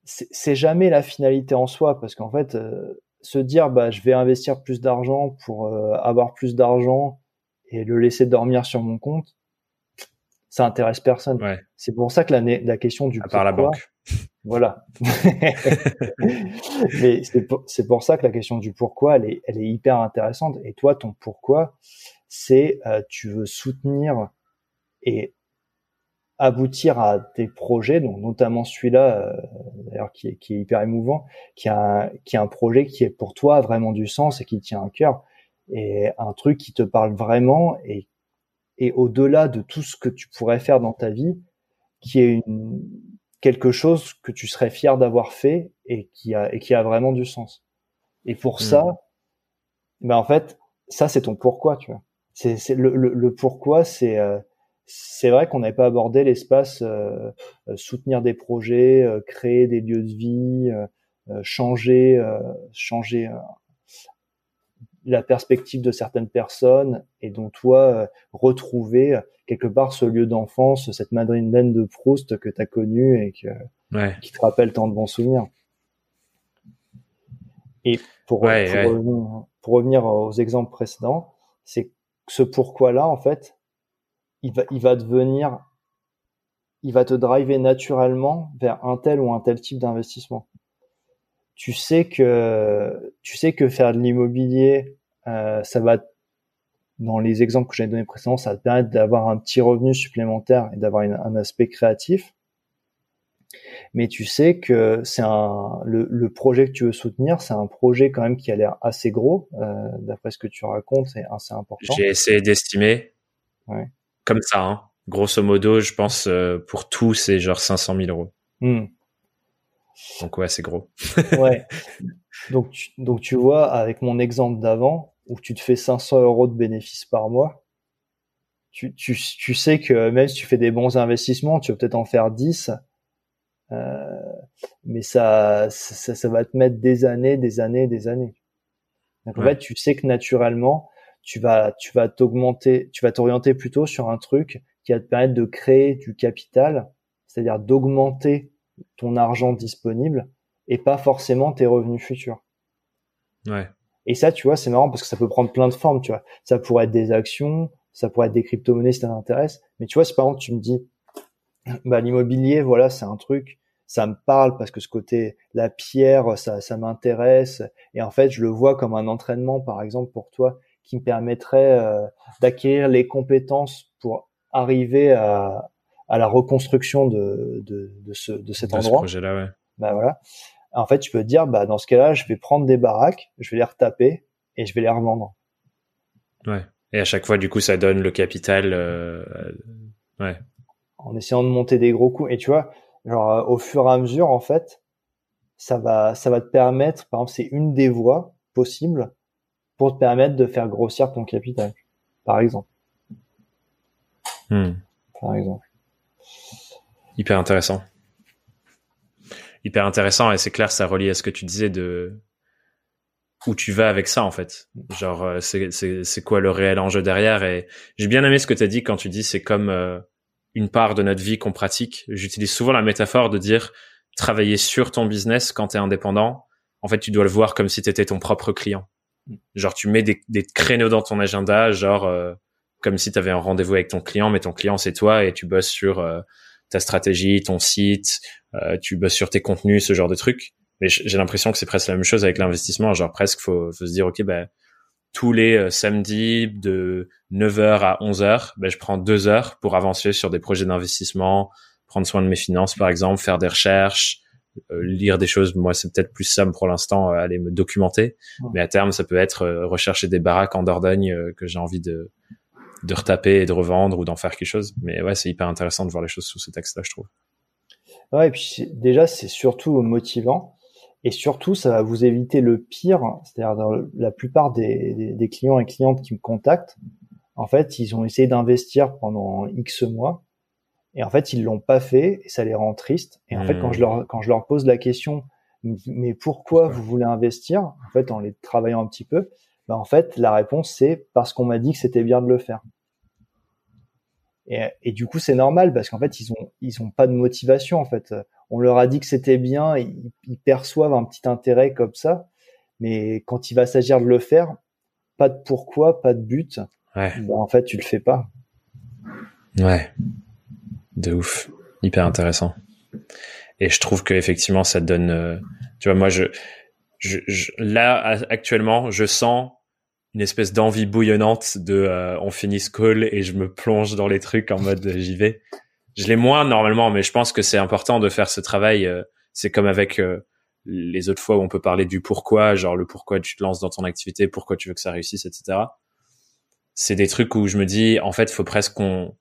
C'est jamais la finalité en soi, parce qu'en fait, euh, se dire bah je vais investir plus d'argent pour euh, avoir plus d'argent et le laisser dormir sur mon compte, ça intéresse personne. C'est pour ça que la, la question du à part la banque. *laughs* Voilà. *laughs* Mais c'est pour, pour, ça que la question du pourquoi, elle est, elle est hyper intéressante. Et toi, ton pourquoi, c'est euh, tu veux soutenir et aboutir à des projets, donc notamment celui-là, euh, d'ailleurs qui est, qui est hyper émouvant, qui a, qui a un projet qui est pour toi vraiment du sens et qui tient à cœur, et un truc qui te parle vraiment et, et au-delà de tout ce que tu pourrais faire dans ta vie, qui est une, quelque chose que tu serais fier d'avoir fait et qui a, et qui a vraiment du sens. Et pour mmh. ça, ben en fait, ça c'est ton pourquoi, tu vois. C'est, le, le, le, pourquoi, c'est euh, c'est vrai qu'on n'avait pas abordé l'espace euh, euh, soutenir des projets, euh, créer des lieux de vie, changer, changer la perspective de certaines personnes. Et dont toi retrouver quelque part ce lieu d'enfance, cette Madeleine de Proust que tu as connue et que, qui te rappelle tant de bons souvenirs. Et pour, pour, Revenir, pour, Revenir, aux exemples précédents, c'est ce pourquoi-là, en fait, il va, il va devenir, il va te driver naturellement vers un tel ou un tel type d'investissement. Tu sais que, tu sais que faire de l'immobilier, euh, ça va, dans les exemples que j'ai donnés précédemment, ça te permettre d'avoir un petit revenu supplémentaire et d'avoir un aspect créatif. Mais tu sais que c'est un le, le, projet que tu veux soutenir, c'est un projet quand même qui a l'air assez gros, euh, d'après ce que tu racontes, c'est assez important. J'ai essayé d'estimer. Ouais comme ça. Hein. Grosso modo, je pense euh, pour tout, c'est genre 500 000 euros. Hmm. Donc ouais, c'est gros. *laughs* ouais. *laughs* Donc tu, donc tu vois, avec mon exemple d'avant, où tu te fais 500 euros de bénéfices par mois, tu, tu, tu sais que même si tu fais des bons investissements, tu vas peut-être en faire 10, euh, mais ça, ça, ça, va te mettre des années, des années, des années. Donc en fait, tu sais que naturellement, tu vas, tu vas t'augmenter, tu vas t'orienter plutôt sur un truc qui va te permettre de créer du capital, c'est-à-dire d'augmenter ton argent disponible et pas forcément tes revenus futurs. Ouais. Et ça, tu vois, c'est marrant parce que ça peut prendre plein de formes, tu vois. Ça pourrait être des actions, ça pourrait être des crypto-monnaies si ça t'intéresse. Mais tu vois, si par exemple tu me dis, bah, l'immobilier, voilà, c'est un truc, ça me parle parce que ce côté, la pierre, ça, ça m'intéresse. Et en fait, je le vois comme un entraînement, par exemple, pour toi qui me permettrait euh, d'acquérir les compétences pour arriver à, à la reconstruction de, de, de, ce, de cet endroit. Ce projet-là, ouais. Bah voilà. En fait, tu peux te dire, bah dans ce cas-là, je vais prendre des baraques, je vais les retaper et je vais les revendre. Ouais. Et à chaque fois, du coup, ça donne le capital. Euh, ouais. En essayant de monter des gros coups. Et tu vois, genre euh, au fur et à mesure, en fait, ça va, ça va te permettre. Par exemple, c'est une des voies possibles pour te permettre de faire grossir ton capital. par exemple. Hmm. Par exemple. Hyper intéressant. Hyper intéressant et c'est clair, ça relie à ce que tu disais de où tu vas avec ça en fait. Genre euh, c'est quoi le réel enjeu derrière? Et j'ai bien aimé ce que tu as dit quand tu dis c'est comme euh, une part de notre vie qu'on pratique. J'utilise souvent la métaphore de dire travailler sur ton business quand tu es indépendant. En fait, tu dois le voir comme si tu étais ton propre client. Genre tu mets des, des créneaux dans ton agenda, genre euh, comme si tu avais un rendez-vous avec ton client, mais ton client c'est toi et tu bosses sur ta stratégie, ton site, tu bosses sur tes contenus, ce genre de trucs mais j'ai l'impression que c'est presque la même chose avec l'investissement. Genre presque, faut, faut se dire, ok, ben tous les euh, samedis de 9h à 11h, ben, je prends deux heures pour avancer sur des projets d'investissement, prendre soin de mes finances, par exemple, faire des recherches, euh, lire des choses. Moi, c'est peut-être plus ça pour l'instant, euh, aller me documenter. Mais à terme, ça peut être rechercher des baraques en Dordogne que j'ai envie de, de retaper et de revendre ou d'en faire quelque chose. Mais ouais, c'est hyper intéressant de voir les choses sous ce texte-là, je trouve. Ouais, et puis déjà, c'est surtout motivant et surtout, ça va vous éviter le pire, c'est-à-dire dans la plupart des, des, clients et clientes qui me contactent, en fait, ils ont essayé d'investir pendant X mois, et en fait, ils l'ont pas fait, et ça les rend tristes. Et en fait, quand je hmm. leur quand je leur pose la question, mais pourquoi vous voulez investir? En fait, en les travaillant un petit peu, ben en fait, la réponse c'est parce qu'on m'a dit que c'était bien de le faire. Et, et du coup, c'est normal parce qu'en fait, ils ont ils ont pas de motivation en fait on leur a dit que c'était bien, ils, perçoivent un petit intérêt comme ça, mais quand il va s'agir de le faire, pas de pourquoi, pas de but, ouais. Ben, en fait, tu le fais pas. Ouais, de ouf, hyper intéressant. Et je trouve que effectivement, ça donne, euh, tu vois, moi, je, je, là actuellement, je sens une espèce d'envie bouillonnante de, euh, on finit ce call et je me plonge dans les trucs en mode j'y vais je l'ai moins normalement, mais je pense que c'est important de faire ce travail. Euh, c'est comme avec euh, les autres fois où on peut parler du pourquoi, genre le pourquoi tu te lances dans ton activité, pourquoi tu veux que ça réussisse, etc. C'est des trucs où je me dis, en fait, faut presque qu'on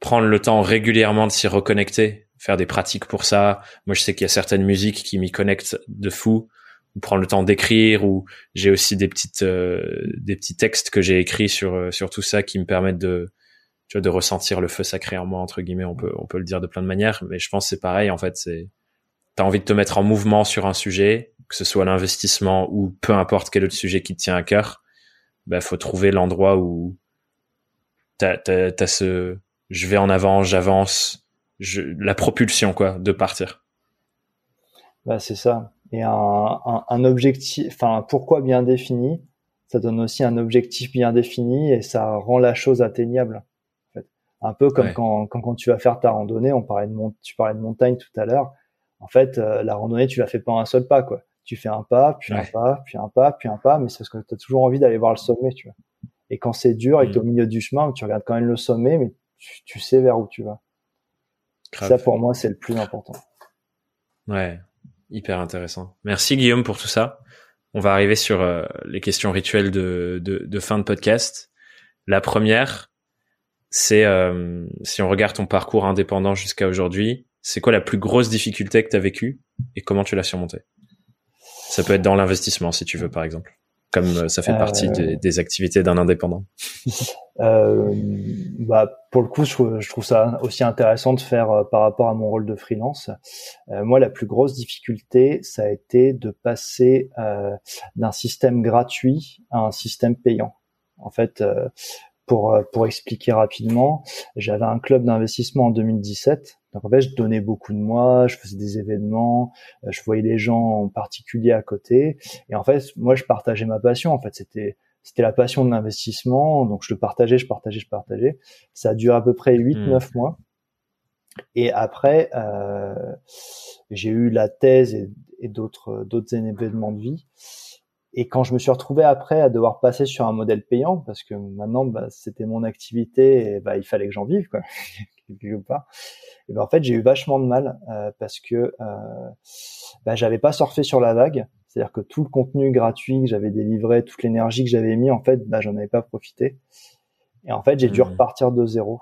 prenne le temps régulièrement de s'y reconnecter, faire des pratiques pour ça. Moi, je sais qu'il y a certaines musiques qui m'y connectent de fou. Ou prendre le temps d'écrire, ou j'ai aussi des petites, euh, des petits textes que j'ai écrits sur sur tout ça qui me permettent de tu vois, de ressentir le feu sacré en moi entre guillemets. On peut on peut le dire de plein de manières, mais je pense que c'est pareil en fait. C'est t'as envie de te mettre en mouvement sur un sujet, que ce soit l'investissement ou peu importe quel autre sujet qui te tient à cœur. Ben faut trouver l'endroit où t'as t'as, t'as ce je vais en avant, j'avance, je, la propulsion quoi, de partir. Bah c'est ça. Et un, un, un objectif, enfin pourquoi bien défini, ça donne aussi un objectif bien défini et ça rend la chose atteignable. Un peu comme quand, quand, quand, tu vas faire ta randonnée, on parlait de tu parlais de montagne tout à l'heure. En fait, euh, la randonnée, tu la fais pas en un seul pas, quoi. Tu fais un pas, puis un pas, puis un pas, puis un pas, mais c'est parce que tu as toujours envie d'aller voir le sommet, tu vois. Et quand c'est dur et que es au milieu du chemin, tu regardes quand même le sommet, mais tu, sais vers où tu vas. Ça, pour moi, c'est le plus important. Ouais, hyper intéressant. Merci Guillaume pour tout ça. On va arriver sur euh, les questions rituelles de, de, de fin de podcast. La première, c'est euh, si on regarde ton parcours indépendant jusqu'à aujourd'hui, c'est quoi la plus grosse difficulté que tu as vécue et comment tu l'as surmontée? Ça peut être dans l'investissement si tu veux par exemple, comme euh, ça fait partie des, des, activités d'un indépendant. *laughs* Euh, bah pour le coup, je, trouve ça aussi intéressant de faire par rapport à mon rôle de freelance. moi, la plus grosse difficulté, ça a été de passer d'un système gratuit à un système payant. En fait, pour, euh, pour expliquer rapidement, j'avais un club d'investissement en 2017. Donc en fait, je donnais beaucoup de moi, je faisais des événements, euh, je voyais les gens en particulier à côté. Et en fait, moi, je partageais ma passion. En fait, c'était c'était la passion de l'investissement. Donc je le partageais, je partageais, je partageais. Ça a duré à peu près 8-9 hmm. mois. Et après, euh, j'ai eu la thèse et, et d'autres d'autres événements de vie. Et quand je me suis retrouvé après à devoir passer sur un modèle payant, parce que maintenant bah, c'était mon activité et bah, il fallait que j'en vive quoi, *laughs* quelque part. Et ben en fait j'ai eu vachement de mal euh, parce que euh, bah, j'avais pas surfé sur la vague, c'est-à-dire que tout le contenu gratuit que j'avais délivré, toute l'énergie que j'avais mis en fait, bah, j'en avais pas profité. Et en fait j'ai dû mmh. repartir de zéro.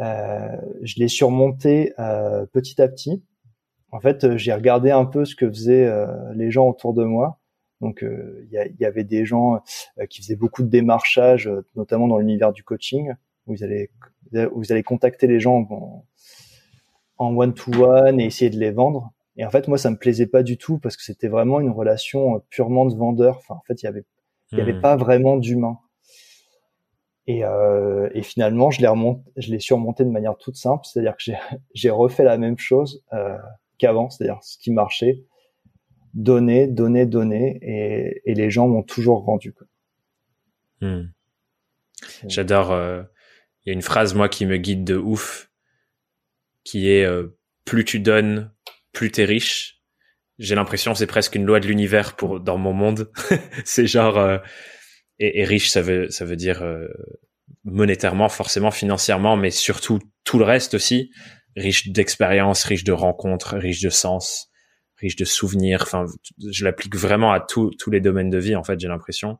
Euh, je l'ai surmonté euh, petit à petit. En fait j'ai regardé un peu ce que faisaient euh, les gens autour de moi Donc il y, y, avait des gens qui faisaient beaucoup de démarchage, notamment dans l'univers du coaching, où vous allez vous allez contacter les gens en one to one et essayer de les vendre. Et en fait, moi, ça me plaisait pas du tout parce que c'était vraiment une relation purement de vendeur. Enfin, en fait, il y avait il y avait hmm. pas vraiment d'humain. Et, euh, et, finalement, je l'ai remonté, je l'ai surmonté de manière toute simple, c'est-à-dire que *laughs* j'ai refait la même chose euh, qu'avant, c'est-à-dire ce qui marchait, donner, donner, donner, et, et les gens m'ont toujours rendu. Hmm. J'adore. Euh, il y a une phrase moi qui me guide de ouf, qui est euh, plus tu donnes, plus t'es riche. J'ai l'impression c'est presque une loi de l'univers pour dans mon monde. *laughs* c'est genre euh, et, riche, ça veut, ça veut dire euh, monétairement, forcément, financièrement, mais surtout tout le reste aussi. Riche d'expérience, riche de rencontres, riche de sens, riche de souvenirs. Enfin, je l'applique vraiment à tous les domaines de vie, en fait, j'ai l'impression.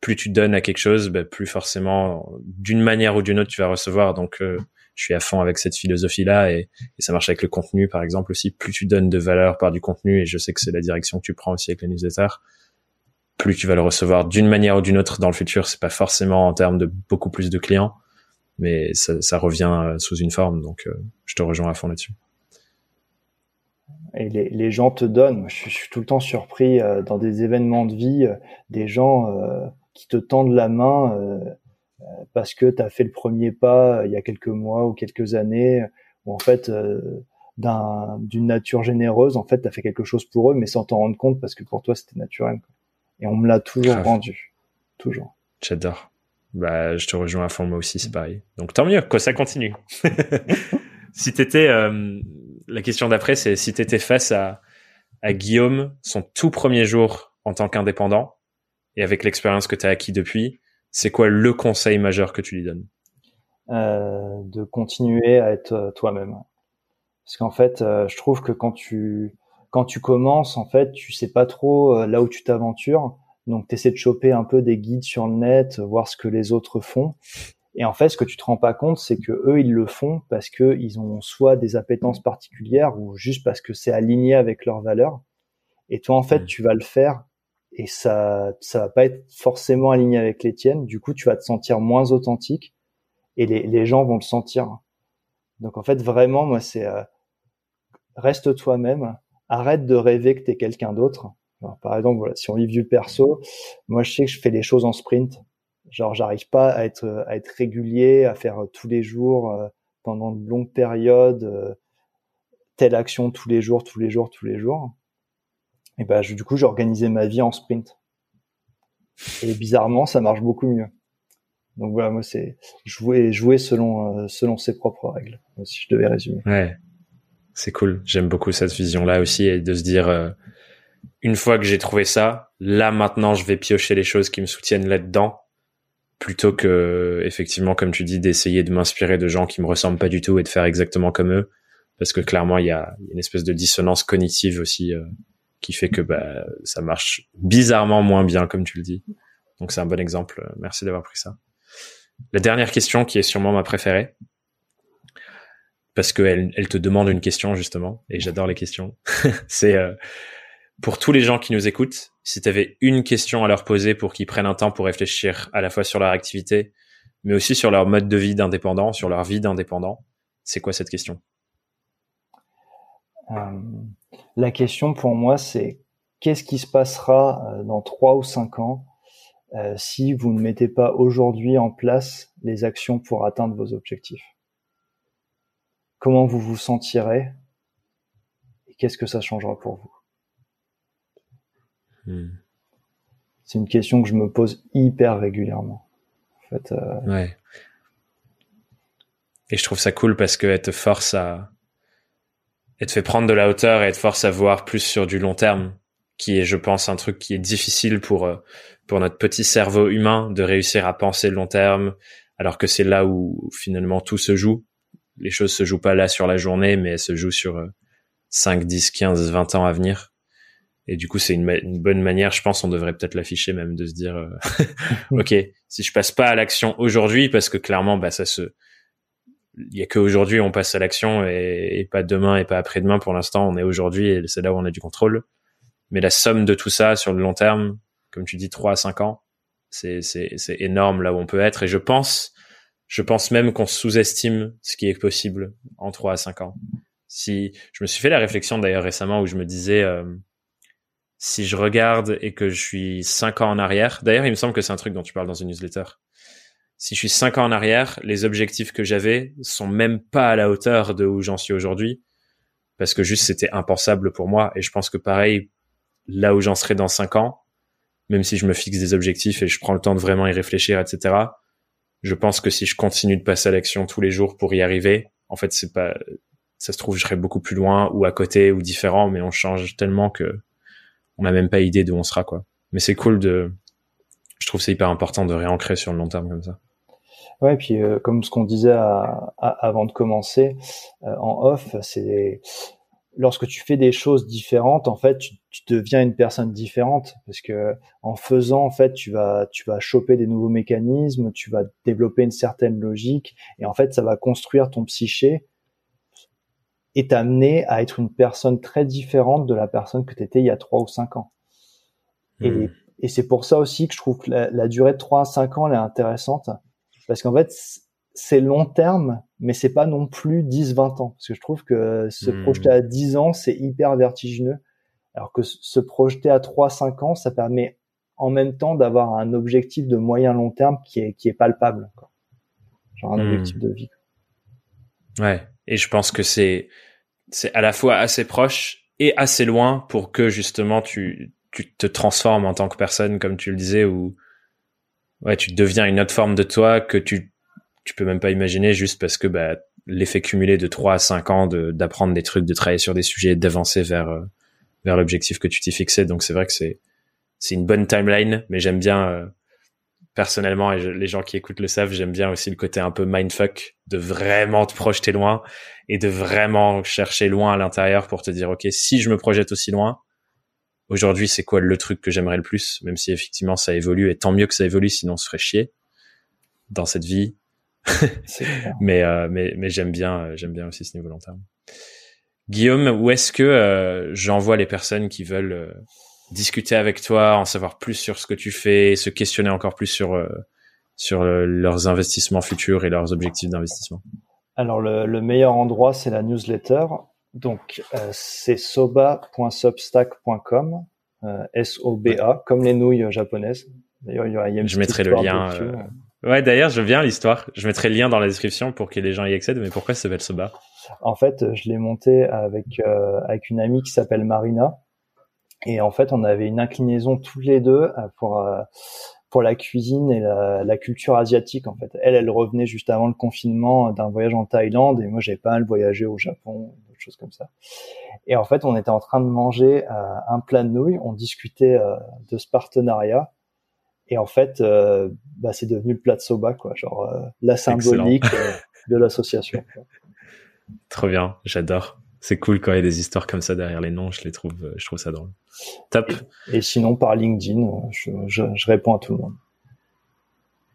Plus tu donnes à quelque chose, bah, plus forcément, d'une manière ou d'une autre, tu vas recevoir. Donc, euh, je suis à fond avec cette philosophie-là et, ça marche avec le contenu, par exemple, aussi. Plus tu donnes de valeur par du contenu, et je sais que c'est la direction que tu prends aussi avec les newsletters, plus tu vas le recevoir d'une manière ou d'une autre dans le futur. C'est pas forcément en termes de beaucoup plus de clients, mais ça, revient euh, sous une forme. Donc, euh, je te rejoins à fond là-dessus. Et les, gens te donnent. Je, suis tout le temps surpris euh, dans des événements de vie, des gens qui te tendent la main parce que tu as fait le premier pas il y a quelques mois ou quelques années, ou en fait d'une nature généreuse, en fait, tu as fait quelque chose pour eux, mais sans t'en rendre compte parce que pour toi, c'était naturel. Et on me l'a toujours rendu. Toujours. J'adore. Bah, je te rejoins à fond, moi aussi, c'est pareil. Donc, tant mieux, quoi, ça continue. *laughs* si t'étais, euh, la question d'après, c'est si t'étais face à, à Guillaume, son tout premier jour en tant qu'indépendant, et avec l'expérience que tu as acquis depuis, c'est quoi le conseil majeur que tu lui donnes? Euh, De continuer à être euh, toi-même. Parce qu'en fait, euh, je trouve que quand tu quand tu commences, en fait, tu sais pas trop euh, là où tu t'aventures. Donc, tu essaies de choper un peu des guides sur le net, voir ce que les autres font. Et en fait, ce que tu te rends pas compte, c'est que eux, ils le font parce que ils ont soit des appétences particulières ou juste parce que c'est aligné avec leurs valeurs. Et toi, en fait, mmh. tu vas le faire et ça, ça va pas être forcément aligné avec les tiennes. Du coup, tu vas te sentir moins authentique et les, les gens vont le sentir. Donc, en fait, vraiment, moi, c'est euh, reste toi-même, arrête de rêver que tu es quelqu'un d'autre. Par exemple, voilà, si on vit du perso, moi je sais que je fais les choses en sprint. Genre, j'arrive pas à être à être régulier, à faire tous les jours euh, pendant de longues périodes euh, telle action tous les jours, tous les jours, tous les jours. Et ben, du coup, j'ai organisé ma vie en sprint. Et bizarrement, ça marche beaucoup mieux. Donc voilà, moi c'est jouer jouer selon euh, selon ses propres règles. Si je devais résumer. Ouais. C'est cool. J'aime beaucoup cette vision-là aussi et de se dire, euh, une fois que j'ai trouvé ça, là maintenant, je vais piocher les choses qui me soutiennent là-dedans, plutôt que, effectivement, comme tu dis, d'essayer de m'inspirer de gens qui me ressemblent pas du tout et de faire exactement comme eux, parce que clairement, il y a une espèce de dissonance cognitive aussi euh, qui fait que bah, ça marche bizarrement moins bien, comme tu le dis. Donc c'est un bon exemple. Merci d'avoir pris ça. La dernière question, qui est sûrement ma préférée, parce qu'elle elle te demande une question justement, et j'adore les questions. *laughs* c'est euh, pour tous les gens qui nous écoutent, si tu avais une question à leur poser pour qu'ils prennent un temps pour réfléchir à la fois sur leur activité, mais aussi sur leur mode de vie d'indépendant, sur leur vie d'indépendant, c'est quoi cette question? Euh, La question pour moi, c'est qu'est-ce qui se passera euh, dans trois ou cinq ans si vous ne mettez pas aujourd'hui en place les actions pour atteindre vos objectifs? Comment vous vous sentirez? Et qu'est-ce que ça changera pour vous? Hmm. C'est une question que je me pose hyper régulièrement. En fait, euh, Ouais. Et je trouve ça cool parce qu'elle te force à, elle te fait prendre de la hauteur et te force à voir plus sur du long terme, qui est, je pense, un truc qui est difficile pour euh, pour notre petit cerveau humain de réussir à penser long terme, alors que c'est là où finalement tout se joue les choses se jouent pas là sur la journée, mais elles se jouent sur 5, 10, 15, 20 ans à venir. Et du coup, c'est une, bonne manière, je pense, on devrait peut-être l'afficher même, de se dire, euh, *laughs* ok, si je passe pas à l'action aujourd'hui, parce que clairement, bah ça se, il y a qu'aujourd'hui on passe à l'action et, pas demain et pas après-demain. Pour l'instant, on est aujourd'hui et c'est là où on a du contrôle. Mais la somme de tout ça sur le long terme, comme tu dis, 3 à 5 ans, c'est, c'est, c'est énorme là où on peut être. Et je pense, je pense même qu'on sous-estime ce qui est possible en 3 à 5 ans. Si, je me suis fait la réflexion d'ailleurs récemment où je me disais, euh, si je regarde et que je suis 5 ans en arrière, d'ailleurs il me semble que c'est un truc dont tu parles dans une newsletter. Si je suis 5 ans en arrière, les objectifs que j'avais sont même pas à la hauteur de où j'en suis aujourd'hui parce que juste c'était impensable pour moi. Et je pense que pareil, là où j'en serai dans cinq ans, même si je me fixe des objectifs et je prends le temps de vraiment y réfléchir, etc. Je pense que si je continue de passer à l'action tous les jours pour y arriver, en fait, c'est pas, ça se trouve, je serai beaucoup plus loin ou à côté ou différent, mais on change tellement que on n'a même pas idée d'où on sera, quoi. Mais c'est cool de, je trouve c'est hyper important de réancrer sur le long terme comme ça. Ouais, et puis euh, comme ce qu'on disait avant de commencer euh, en off, c'est lorsque tu fais des choses différentes, en fait, tu, deviens une personne différente parce que en faisant, en fait, tu vas tu vas choper des nouveaux mécanismes, tu vas développer une certaine logique et en fait, ça va construire ton psyché et t'amener à être une personne très différente de la personne que tu étais il y a trois ou cinq ans. Et, hmm. et c'est pour ça aussi que je trouve que la, la durée de 3 à 5 ans elle est intéressante parce qu'en fait c'est long terme mais c'est pas non plus 10 20 ans parce que je trouve que se hmm. projeter à 10 ans c'est hyper vertigineux alors que se projeter à 3 5 ans ça permet en même temps d'avoir un objectif de moyen long terme qui est qui est palpable quoi. genre un hmm. objectif de vie ouais et je pense que c'est c'est à la fois assez proche et assez loin pour que justement tu tu te transformes en tant que personne comme tu le disais ou ouais, tu deviens une autre forme de toi que tu tu peux même pas imaginer juste parce que bah, l'effet cumulé de 3 à 5 ans d'apprendre des trucs, de travailler sur des sujets, d'avancer vers euh, vers l'objectif que tu t'y fixais. Donc c'est vrai que c'est c'est une bonne timeline, mais j'aime bien euh, personnellement et les gens qui écoutent le savent, j'aime bien aussi le côté un peu mindfuck de vraiment te projeter loin et de vraiment chercher loin à l'intérieur pour te dire ok si je me projette aussi loin, aujourd'hui c'est quoi le truc que j'aimerais le plus, même si effectivement ça évolue et tant mieux que ça évolue, sinon on se ferait chier dans cette vie. *laughs* *laughs* mais, euh, mais mais j'aime bien euh, j'aime bien aussi ce niveau long terme. Guillaume, où est-ce que euh, j'envoie les personnes qui veulent discuter avec toi, en savoir plus sur ce que tu fais, se questionner encore plus sur sur leurs investissements futurs et leurs objectifs d'investissement? Alors le, le meilleur endroit c'est la newsletter donc, euh, c'est soba.substack.com, euh, S-O-B-A, comme les nouilles japonaises. D'ailleurs, il y a, Je mettrai le lien. Euh, ouais, d'ailleurs, je viens l'histoire. Je mettrai le lien dans la description pour que les gens y accèdent. Mais pourquoi ça s'appelle Soba? En fait, je l'ai monté avec avec une amie qui s'appelle Marina. Et en fait, on avait une inclinaison tous les deux pour pour la cuisine et la, la, culture asiatique en fait. Elle, elle revenait juste avant le confinement d'un voyage en Thaïlande et moi j'avais pas mal voyagé au Japon, choses comme ça. Et en fait, on était en train de manger euh, un plat de nouilles, on discutait euh, de ce partenariat et en fait, euh, bah, c'est devenu le plat de soba quoi, genre la symbolique *laughs* de l'association. Trop bien, j'adore c'est cool quand il y a des histoires comme ça derrière les noms. Je les trouve, je trouve ça drôle. Top. Et, sinon, par LinkedIn, je, je, je, réponds à tout le monde.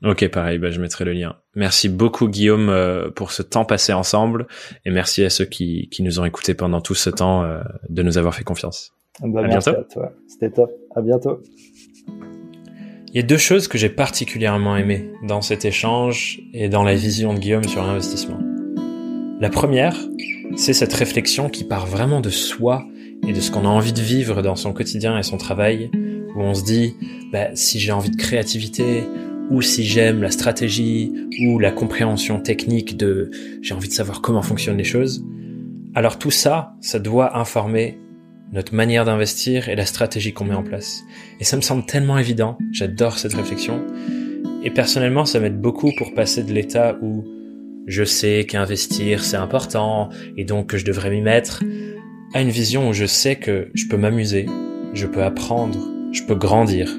Ok, pareil, bah, je mettrai le lien. Merci beaucoup Guillaume euh, pour ce temps passé ensemble et merci à ceux qui, qui nous ont écoutés pendant tout ce temps euh, de nous avoir fait confiance. Bah, à bientôt. C'était top. À bientôt. Il y a deux choses que j'ai particulièrement aimées dans cet échange et dans la vision de Guillaume sur l'investissement. La première, c'est cette réflexion qui part vraiment de soi et de ce qu'on a envie de vivre dans son quotidien et son travail, où on se dit, bah, si j'ai envie de créativité, ou si j'aime la stratégie, ou la compréhension technique de j'ai envie de savoir comment fonctionnent les choses, alors tout ça, ça doit informer notre manière d'investir et la stratégie qu'on met en place. Et ça me semble tellement évident, j'adore cette réflexion, et personnellement ça m'aide beaucoup pour passer de l'état où je sais qu'investir c'est important et donc que je devrais m'y mettre, à une vision où je sais que je peux m'amuser, je peux apprendre, je peux grandir,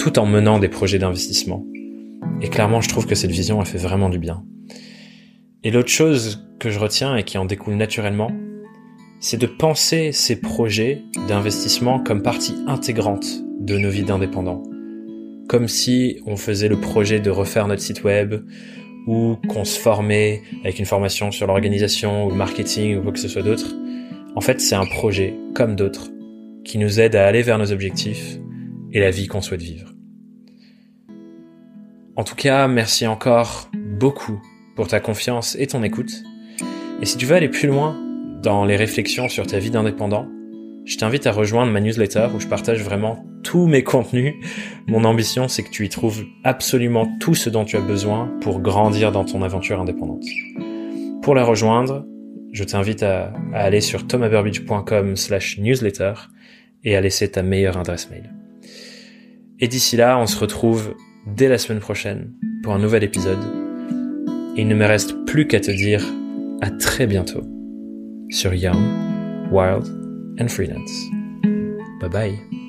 tout en menant des projets d'investissement. Et clairement, je trouve que cette vision a fait vraiment du bien. Et l'autre chose que je retiens et qui en découle naturellement, c'est de penser ces projets d'investissement comme partie intégrante de nos vies d'indépendants. Comme si on faisait le projet de refaire notre site web, ou qu'on se formait avec une formation sur l'organisation ou le marketing ou quoi que ce soit d'autre. En fait, c'est un projet comme d'autres qui nous aident à aller vers nos objectifs et la vie qu'on souhaite vivre. En tout cas, merci encore beaucoup pour ta confiance et ton écoute. Et si tu veux aller plus loin dans les réflexions sur ta vie d'indépendant, je t'invite à rejoindre ma newsletter où je partage vraiment tous mes contenus. Mon ambition, c'est que tu y trouves absolument tout ce dont tu as besoin pour grandir dans ton aventure indépendante. Pour la rejoindre, je t'invite à, aller sur thomaburbidge.com slash newsletter et à laisser ta meilleure adresse mail. Et d'ici là, on se retrouve dès la semaine prochaine pour un nouvel épisode. Il ne me reste plus qu'à te dire à très bientôt sur Young, Wild and Freelance. Bye bye.